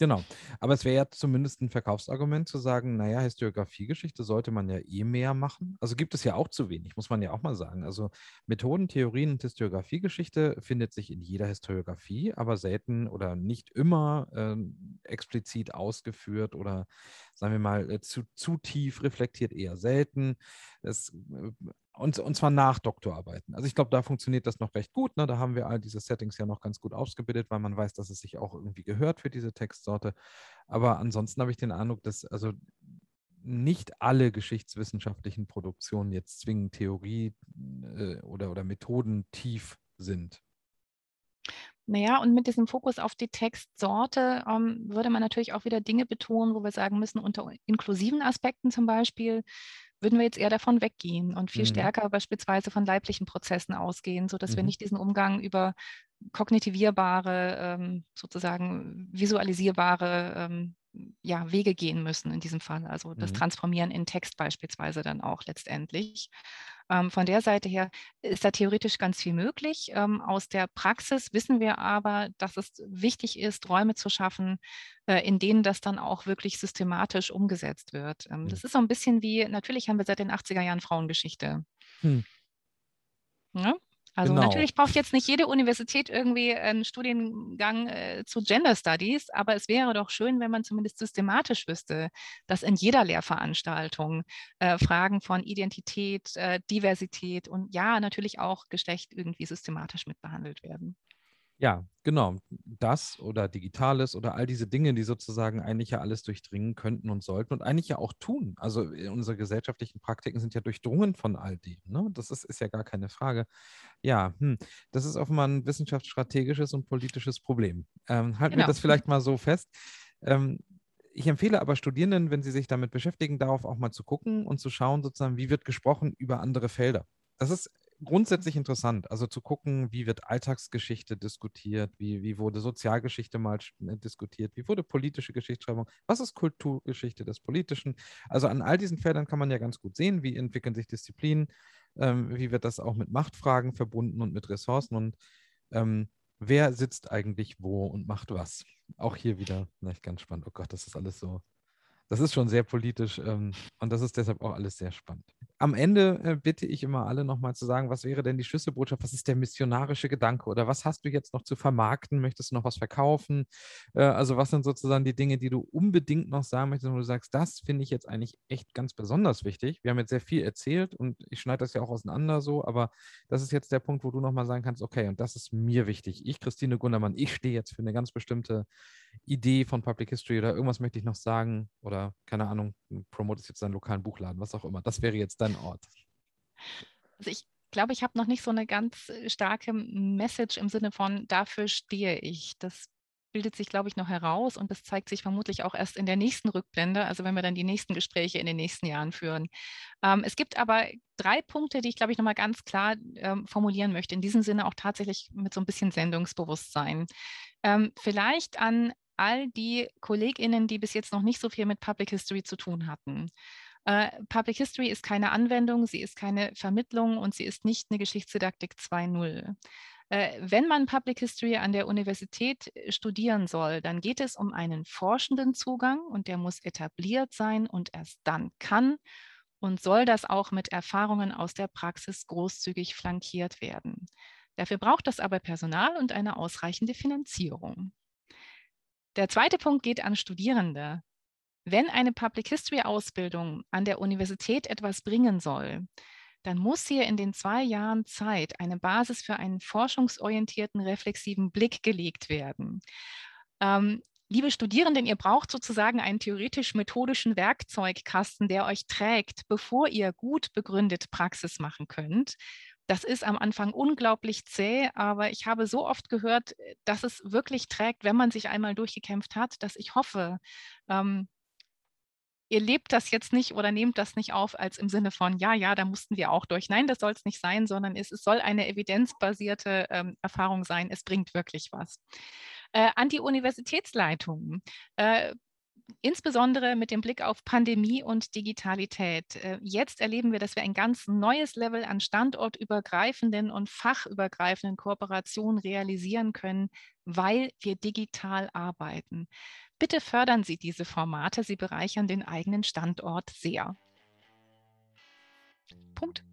Genau. Aber es wäre ja zumindest ein Verkaufsargument zu sagen, naja, Historiografiegeschichte sollte man ja eh mehr machen. Also gibt es ja auch zu wenig, muss man ja auch mal sagen. Also Methoden, Theorien und Historiografiegeschichte findet sich in jeder Historiografie, aber selten oder nicht immer äh, explizit ausgeführt oder sagen wir mal äh, zu, zu tief reflektiert eher selten. Es äh, und, und zwar nach Doktorarbeiten. Also ich glaube, da funktioniert das noch recht gut. Ne? Da haben wir all diese Settings ja noch ganz gut ausgebildet, weil man weiß, dass es sich auch irgendwie gehört für diese Textsorte. Aber ansonsten habe ich den Eindruck, dass also nicht alle geschichtswissenschaftlichen Produktionen jetzt zwingend Theorie äh, oder, oder Methoden tief sind. Naja, und mit diesem Fokus auf die Textsorte ähm, würde man natürlich auch wieder Dinge betonen, wo wir sagen müssen, unter inklusiven Aspekten zum Beispiel würden wir jetzt eher davon weggehen und viel mhm. stärker beispielsweise von leiblichen Prozessen ausgehen, sodass mhm. wir nicht diesen Umgang über kognitivierbare, ähm, sozusagen visualisierbare ähm, ja, Wege gehen müssen in diesem Fall. Also das mhm. Transformieren in Text beispielsweise dann auch letztendlich. Ähm, von der Seite her ist da theoretisch ganz viel möglich. Ähm, aus der Praxis wissen wir aber, dass es wichtig ist, Räume zu schaffen, äh, in denen das dann auch wirklich systematisch umgesetzt wird. Ähm. Das ist so ein bisschen wie, natürlich haben wir seit den 80er Jahren Frauengeschichte. Hm. Ja? Also genau. natürlich braucht jetzt nicht jede Universität irgendwie einen Studiengang äh, zu Gender Studies, aber es wäre doch schön, wenn man zumindest systematisch wüsste, dass in jeder Lehrveranstaltung äh, Fragen von Identität, äh, Diversität und ja, natürlich auch Geschlecht irgendwie systematisch mitbehandelt werden. Ja, genau. Das oder Digitales oder all diese Dinge, die sozusagen eigentlich ja alles durchdringen könnten und sollten und eigentlich ja auch tun. Also äh, unsere gesellschaftlichen Praktiken sind ja durchdrungen von all dem. Ne? Das ist, ist ja gar keine Frage. Ja, hm, das ist offenbar ein wissenschaftsstrategisches und politisches Problem. Ähm, halten genau. wir das vielleicht mal so fest. Ähm, ich empfehle aber Studierenden, wenn sie sich damit beschäftigen, darauf auch mal zu gucken und zu schauen, sozusagen, wie wird gesprochen über andere Felder. Das ist grundsätzlich interessant. Also zu gucken, wie wird Alltagsgeschichte diskutiert, wie, wie wurde Sozialgeschichte mal äh, diskutiert, wie wurde politische Geschichtsschreibung, was ist Kulturgeschichte des Politischen. Also an all diesen Feldern kann man ja ganz gut sehen, wie entwickeln sich Disziplinen, ähm, wie wird das auch mit Machtfragen verbunden und mit Ressourcen und ähm, wer sitzt eigentlich wo und macht was. Auch hier wieder, na, ganz spannend. Oh Gott, das ist alles so das ist schon sehr politisch ähm, und das ist deshalb auch alles sehr spannend. Am Ende äh, bitte ich immer alle nochmal zu sagen, was wäre denn die Schlüsselbotschaft? Was ist der missionarische Gedanke? Oder was hast du jetzt noch zu vermarkten? Möchtest du noch was verkaufen? Äh, also, was sind sozusagen die Dinge, die du unbedingt noch sagen möchtest, wo du sagst, das finde ich jetzt eigentlich echt ganz besonders wichtig? Wir haben jetzt sehr viel erzählt und ich schneide das ja auch auseinander so, aber das ist jetzt der Punkt, wo du nochmal sagen kannst, okay, und das ist mir wichtig. Ich, Christine Gundermann, ich stehe jetzt für eine ganz bestimmte Idee von Public History oder irgendwas möchte ich noch sagen oder keine Ahnung, promotest jetzt deinen lokalen Buchladen, was auch immer. Das wäre jetzt dein Ort. Also ich glaube, ich habe noch nicht so eine ganz äh, starke Message im Sinne von, dafür stehe ich. Das bildet sich, glaube ich, noch heraus und das zeigt sich vermutlich auch erst in der nächsten Rückblende, also wenn wir dann die nächsten Gespräche in den nächsten Jahren führen. Ähm, es gibt aber drei Punkte, die ich, glaube ich, nochmal ganz klar ähm, formulieren möchte, in diesem Sinne auch tatsächlich mit so ein bisschen Sendungsbewusstsein. Ähm, vielleicht an all die KollegInnen, die bis jetzt noch nicht so viel mit Public History zu tun hatten. Uh, Public History ist keine Anwendung, sie ist keine Vermittlung und sie ist nicht eine Geschichtsdidaktik 2.0. Äh, wenn man Public History an der Universität äh, studieren soll, dann geht es um einen forschenden Zugang und der muss etabliert sein und erst dann kann und soll das auch mit Erfahrungen aus der Praxis großzügig flankiert werden. Dafür braucht es aber Personal und eine ausreichende Finanzierung. Der zweite Punkt geht an Studierende. Wenn eine Public History Ausbildung an der Universität etwas bringen soll, dann muss hier in den zwei Jahren Zeit eine Basis für einen forschungsorientierten, reflexiven Blick gelegt werden. Ähm, liebe Studierenden, ihr braucht sozusagen einen theoretisch-methodischen Werkzeugkasten, der euch trägt, bevor ihr gut begründet Praxis machen könnt. Das ist am Anfang unglaublich zäh, aber ich habe so oft gehört, dass es wirklich trägt, wenn man sich einmal durchgekämpft hat, dass ich hoffe, ähm, ihr lebt das jetzt nicht oder nehmt das nicht auf als im Sinne von, ja, ja, da mussten wir auch durch. Nein, das soll es nicht sein, sondern es, es soll eine evidenzbasierte ähm, Erfahrung sein. Es bringt wirklich was. Äh, an die Universitätsleitungen. Äh, insbesondere mit dem Blick auf Pandemie und Digitalität. Äh, jetzt erleben wir, dass wir ein ganz neues Level an standortübergreifenden und fachübergreifenden Kooperationen realisieren können, weil wir digital arbeiten. Bitte fördern Sie diese Formate, sie bereichern den eigenen Standort sehr. Punkt.